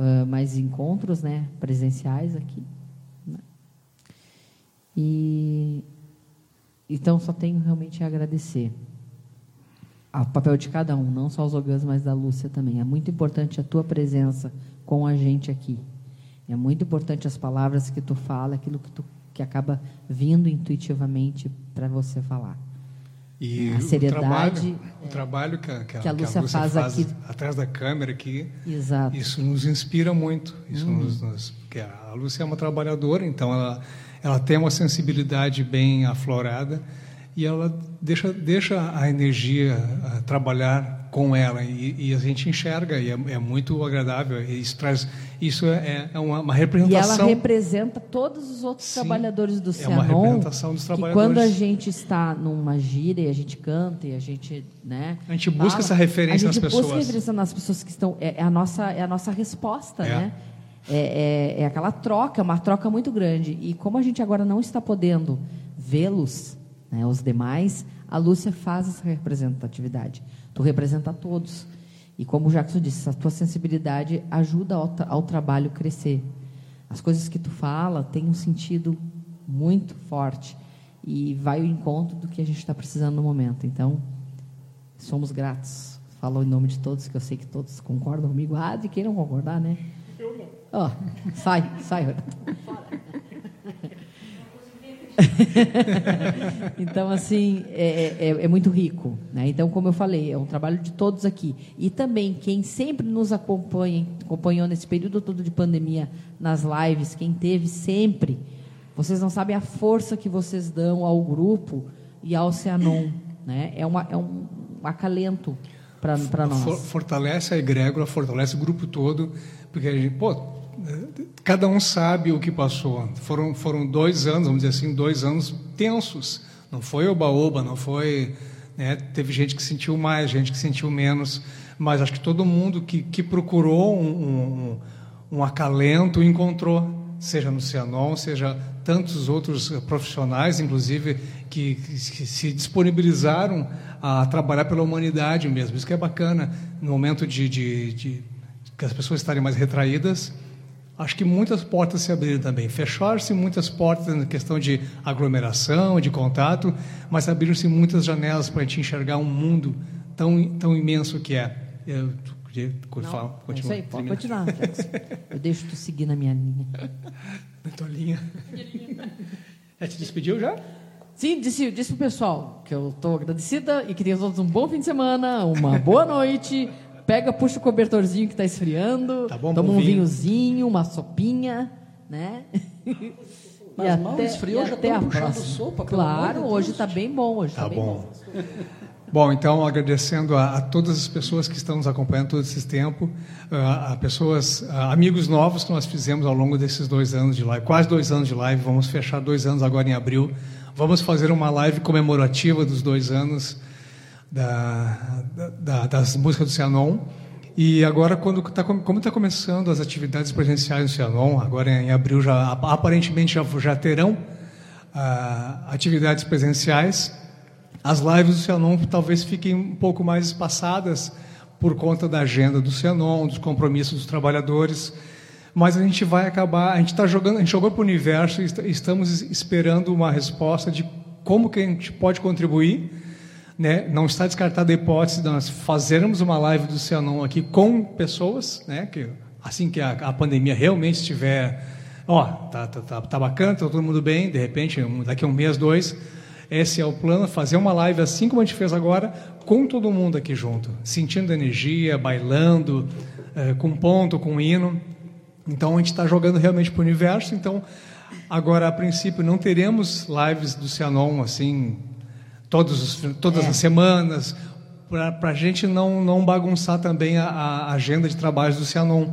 uh, mais encontros né, presenciais aqui. Né? E então só tenho realmente a agradecer ao papel de cada um, não só os Ogãs, mas da Lúcia também. É muito importante a tua presença com a gente aqui. É muito importante as palavras que tu fala, aquilo que tu que acaba vindo intuitivamente para você falar. E a seriedade, o trabalho, o trabalho que, a, que, que a, Lúcia, que a Lúcia faz, faz, aqui atrás da câmera aqui, Exato. isso nos inspira muito. Isso uhum. nos, nos, porque a Lúcia é uma trabalhadora, então ela, ela tem uma sensibilidade bem aflorada e ela deixa, deixa a energia a trabalhar com ela e, e, a gente enxerga e é, é muito agradável. Isso traz, isso é, é uma, uma, representação. E ela representa todos os outros Sim, trabalhadores do Cianon. É uma representação dos trabalhadores. Que quando a gente está numa gira e a gente canta e a gente, né? A gente busca fala, essa referência nas pessoas. A gente busca referência nas pessoas que estão. É, é, a nossa, é a nossa resposta, é. né? É, é, é aquela troca, uma troca muito grande. E como a gente agora não está podendo vê-los, né, os demais, a Lúcia faz essa representatividade. Tu representa todos. E como o Jackson disse, a tua sensibilidade ajuda ao, ao trabalho crescer. As coisas que tu fala têm um sentido muito forte e vai ao encontro do que a gente está precisando no momento. Então, somos gratos. Falo em nome de todos, que eu sei que todos concordam comigo. Ah, de quem não concordar, né? Eu não. Ó, oh, sai, sai. [laughs] [laughs] [laughs] então, assim, é, é, é, muito rico. Né? Então, como eu falei, é um trabalho de todos aqui. E também quem sempre nos acompanha, acompanhou nesse período todo de pandemia nas lives, quem teve sempre, vocês não sabem a força que vocês dão ao grupo e ao Cianon. Né? É, uma, é um acalento para nós. Fortalece a egrégora, fortalece o grupo todo, porque a gente, pô, cada um sabe o que passou. Foram, foram dois anos, vamos dizer assim, dois anos tensos. Não foi oba-oba, não foi. Né? Teve gente que sentiu mais, gente que sentiu menos, mas acho que todo mundo que, que procurou um, um, um acalento encontrou, seja no Cianon, seja tantos outros profissionais, inclusive, que, que, se disponibilizaram a trabalhar pela humanidade mesmo. Isso que é bacana, no momento de, de, de que as pessoas estarem mais retraídas, acho que muitas portas se abriram também. Fecharam-se muitas portas na questão de aglomeração, de contato, mas abriram-se muitas janelas para a gente enxergar um mundo tão, tão imenso que é. Eu, Não, é isso aí, pode continuar. Eu deixo tu seguir na minha linha. [laughs] Na tua linha. Já te despediu já? Sim, disse, disse pro pessoal que eu estou agradecida e que tenham todos um bom fim de semana, uma boa noite, pega, puxa o cobertorzinho que está esfriando, tá bom, toma um vinho. vinhozinho, uma sopinha, né? Mas e mal até, esfriou, já até a próxima. sopa. Claro, hoje está bem bom. Hoje tá, tá bom. bom. [laughs] Bom, então agradecendo a, a, todas as pessoas que estão nos acompanhando todo esse tempo, a, a pessoas, a amigos novos que nós fizemos ao longo desses dois anos de live, quase dois anos de live, vamos fechar dois anos agora em abril. Vamos fazer uma live comemorativa dos dois anos da, da, das músicas do Cianon. E agora, quando tá, como está começando as atividades presenciais no Cianon, agora em abril já aparentemente já, já terão ah, atividades presenciais, as lives do Cianon talvez fiquem um pouco mais espaçadas por conta da agenda do Cianon, dos compromissos dos trabalhadores, mas a gente vai acabar, a gente está jogando, a gente jogou para o universo e estamos esperando uma resposta de como que a gente pode contribuir né, não está descartada a hipótese de nós fazermos uma live do Cianon aqui com pessoas, né, que assim que a, a pandemia realmente estiver, ó, tá, tá, tá, tá bacana, tá todo mundo bem, de repente, daqui a um mês, dois, esse é o plano, fazer uma live assim como a gente fez agora, com todo mundo aqui junto, sentindo energia, bailando, é, com ponto, com hino. Então a gente está jogando realmente para o universo. Então, agora, a princípio, não teremos lives do Cianon assim todos, todas é. as semanas, para a gente não, não bagunçar também a, a, agenda de trabalhos do Cianon.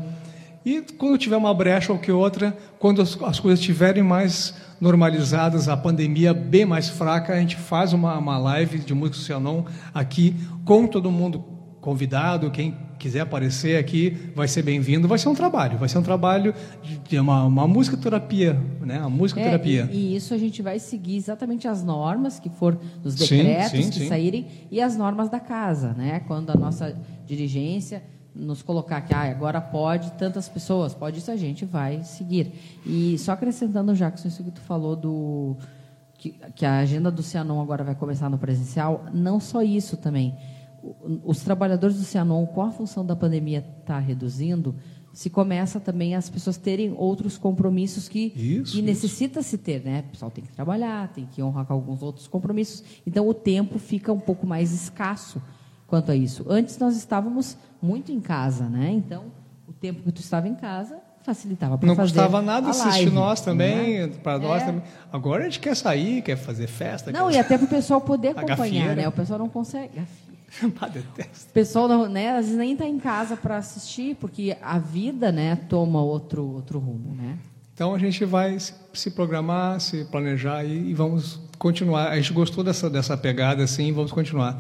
E quando tiver uma brecha ou que outra, quando as, as coisas estiverem mais normalizadas, a pandemia bem mais fraca, a gente faz uma, uma live de música do Cianon aqui, com todo mundo convidado, quem quiser aparecer aqui, vai ser bem-vindo. Vai ser um trabalho, vai ser um trabalho de, uma, uma musicoterapia, né? Uma musicoterapia. É, e, e, isso a gente vai seguir exatamente as normas que for dos decretos sim, sim, que sim. saírem e as normas da casa, né? Quando a nossa dirigência nos colocar que ah, agora pode tantas pessoas, pode isso a gente vai seguir. E só acrescentando, Jackson, isso que tu falou do que, que a agenda do Cianon agora vai começar no presencial, não só isso também. Os trabalhadores do Cianon, com a função da pandemia estar tá reduzindo, se começa também as pessoas terem outros compromissos que, isso, que necessita se ter, né? O pessoal tem que trabalhar, tem que honrar com alguns outros compromissos. Então o tempo fica um pouco mais escasso quanto a isso. Antes nós estávamos muito em casa, né? Então, o tempo que tu estava em casa facilitava para Não custava nada assistir nós também, né? para nós é. também. Agora a gente quer sair, quer fazer festa. Não, quer... e até para o pessoal poder acompanhar, né? O pessoal não consegue. [laughs] o pessoal não, né, às vezes nem está em casa para assistir, porque a vida, né, toma outro outro rumo, né? Então a gente vai se programar, se planejar e, e vamos continuar. A gente gostou dessa dessa pegada assim, vamos continuar.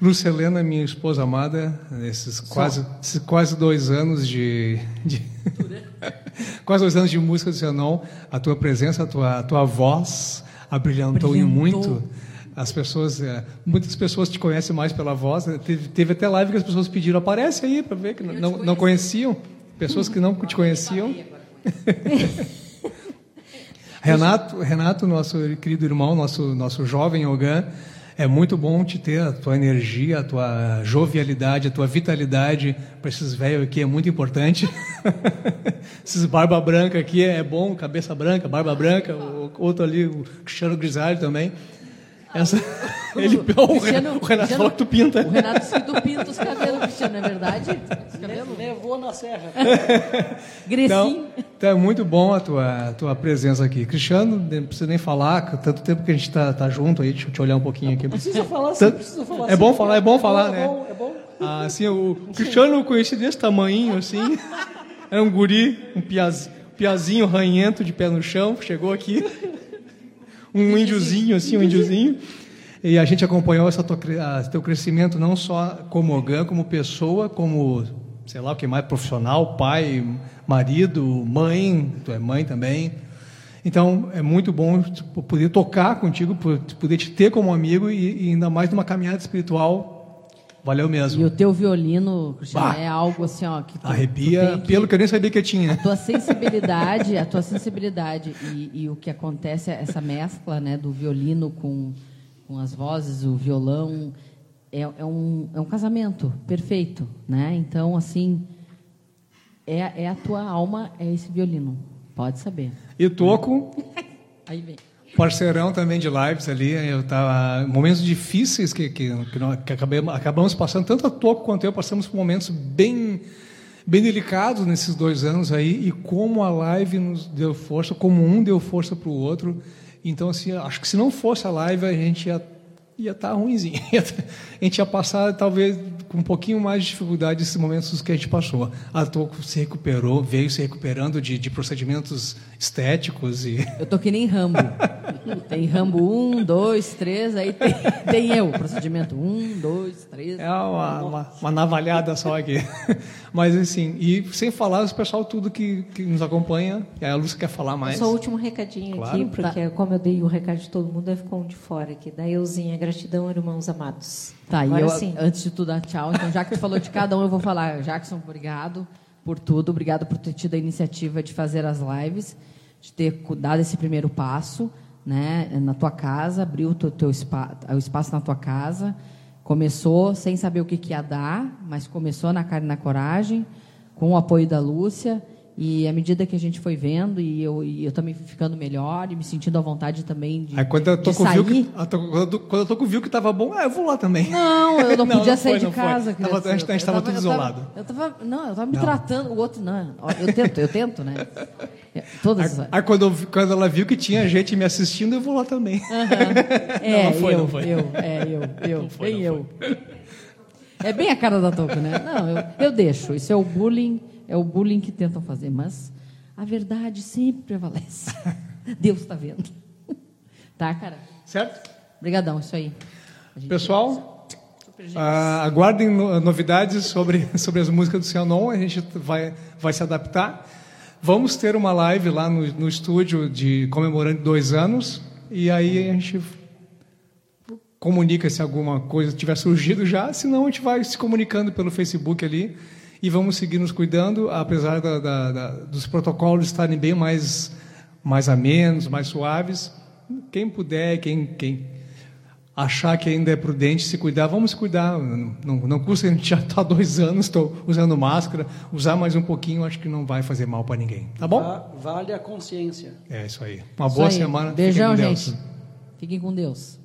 Lucelena, minha esposa amada, nesses quase, esses quase dois anos de, de [laughs] quase dois anos de música do Zenon, a tua presença, a tua, a tua voz abrilhantou, em muito. As pessoas, é, muitas pessoas te conhecem mais pela voz. Teve, teve até live que as pessoas pediram, aparece aí para ver que não, não conheciam, pessoas que não te conheciam. [laughs] Renato, Renato, nosso querido irmão, nosso nosso jovem Ogan, é muito bom te ter a tua energia, a tua jovialidade, a tua vitalidade para esses velhos aqui é muito importante. [laughs] esses barba branca aqui é bom, cabeça branca, barba branca, o outro ali, o Cristiano Grisalho também. Essa, [laughs] ele, o, Cristiano, o Renato falou que tu pinta. O Renato disse que tu pinta os cabelos, Cristiano, é verdade? Levou na serra. [laughs] Grecinho. Então, então, é muito bom a tua, a tua presença aqui. Cristiano, não precisa nem falar, tanto tempo que a gente está tá junto aí, deixa eu te olhar um pouquinho aqui. Não precisa falar sim, precisa falar É bom falar, é bom falar, é né? É bom, é bom. Ah, assim, o Cristiano eu conheci desse tamanho, assim. [laughs] Era um guri, um piaz, piazinho ranhento de pé no chão, chegou aqui um índiozinho, assim, um índiozinho. E a gente acompanhou essa tua, teu crescimento não só como orgã, como pessoa, como, sei lá o que mais, profissional, pai, marido, mãe, tu é mãe também. Então, é muito bom poder tocar contigo, poder te ter como amigo e, e ainda mais numa caminhada espiritual Valeu mesmo. E o teu violino, Cristiano, bah, é algo assim, ó, que tu, arrepia, tu que, pelo que eu nem sabia que eu tinha. A tua sensibilidade, a tua sensibilidade e, e, o que acontece essa mescla, né, do violino com com as vozes, o violão, é, é um é um casamento perfeito, né? Então, assim, é, é a tua alma, é esse violino. Pode saber. E toco. [laughs] Aí vem parceirão também de lives ali. Eu tava momentos difíceis que que, que, nós, que acabamos, acabamos passando tanto a Toco quanto eu passamos por momentos bem bem delicados nesses dois anos aí e como a live nos deu força, como um deu força para o outro. Então assim, acho que se não fosse a live a gente ia ia estar tá ruimzinho. [laughs] a gente ia passar talvez com um pouquinho mais de dificuldade esses momentos que a gente passou. A Toco se recuperou, veio se recuperando de, de procedimentos estéticos e. Eu tô que nem Rambo. [laughs] tem Rambo um, dois, três, aí tem, tem eu, procedimento um, dois, três. É uma, uma, uma, navalhada só aqui. [laughs] Mas assim, e sem falar o pessoal tudo que, que nos acompanha. A Lúcia quer falar mais. Só o último recadinho claro. aqui, porque tá. como eu dei o recado de todo mundo, aí ficou um de fora aqui. Da Euzinha, gratidão, irmãos amados. Tá, Agora, e eu, sim. antes de tudo, dar tchau. Então, já que tu falou de cada um, eu vou falar. Jackson, obrigado por tudo. Obrigado por ter tido a iniciativa de fazer as lives, de ter dado esse primeiro passo né, na tua casa, abriu o teu, teu espaço, o espaço na tua casa. Começou sem saber o que, que ia dar, mas começou na cara e na coragem, com o apoio da Lúcia. E à medida que a gente foi vendo, e eu, e eu também fui ficando melhor, e me sentindo à vontade também de, Aí quando eu tô com sair. Viu que, quando eu tô com viu que estava bom, ah, eu vou lá também. Não, eu não, [laughs] não podia não sair foi, de casa. Tava, a gente estava tudo isolado. Eu tava, não, eu estava me não. tratando, o outro não. Eu tento, eu tento, né? Todas aí, aí quando, quando, ela viu que tinha gente me assistindo, eu vou lá também. Uhum. É, [laughs] não, não foi, eu, não foi. Eu, é, eu, eu, foi, bem eu. É bem a cara da Toco, né? Não, eu, eu deixo. Isso é o bullying, é o bullying que tentam fazer, mas a verdade sempre prevalece. [laughs] Deus está vendo. [laughs] Tá, cara? Certo? Obrigadão, isso aí. Pessoal, Ah, aguardem no- novidades sobre, [laughs] sobre as músicas do Cianon, a gente vai, vai se adaptar. Vamos ter uma live lá no, no estúdio de comemorando dois anos, e aí a gente comunica se alguma coisa tiver surgido já, senão a gente vai se comunicando pelo Facebook ali e vamos seguir nos cuidando, apesar da- da- da- dos protocolos estarem bem mais, mais amenos, mais suaves. Quem puder, quem, quem achar que ainda é prudente se cuidar, vamos se cuidar. Não, não, não custa, a gente já está há dois anos, estou usando máscara, usar mais um pouquinho, acho que não vai fazer mal para ninguém. Tá bom? Va- Vale a consciência. É isso aí. Uma Isso boa aí. semana. Fiquem Beijão, Deus. gente. Fiquem com Deus.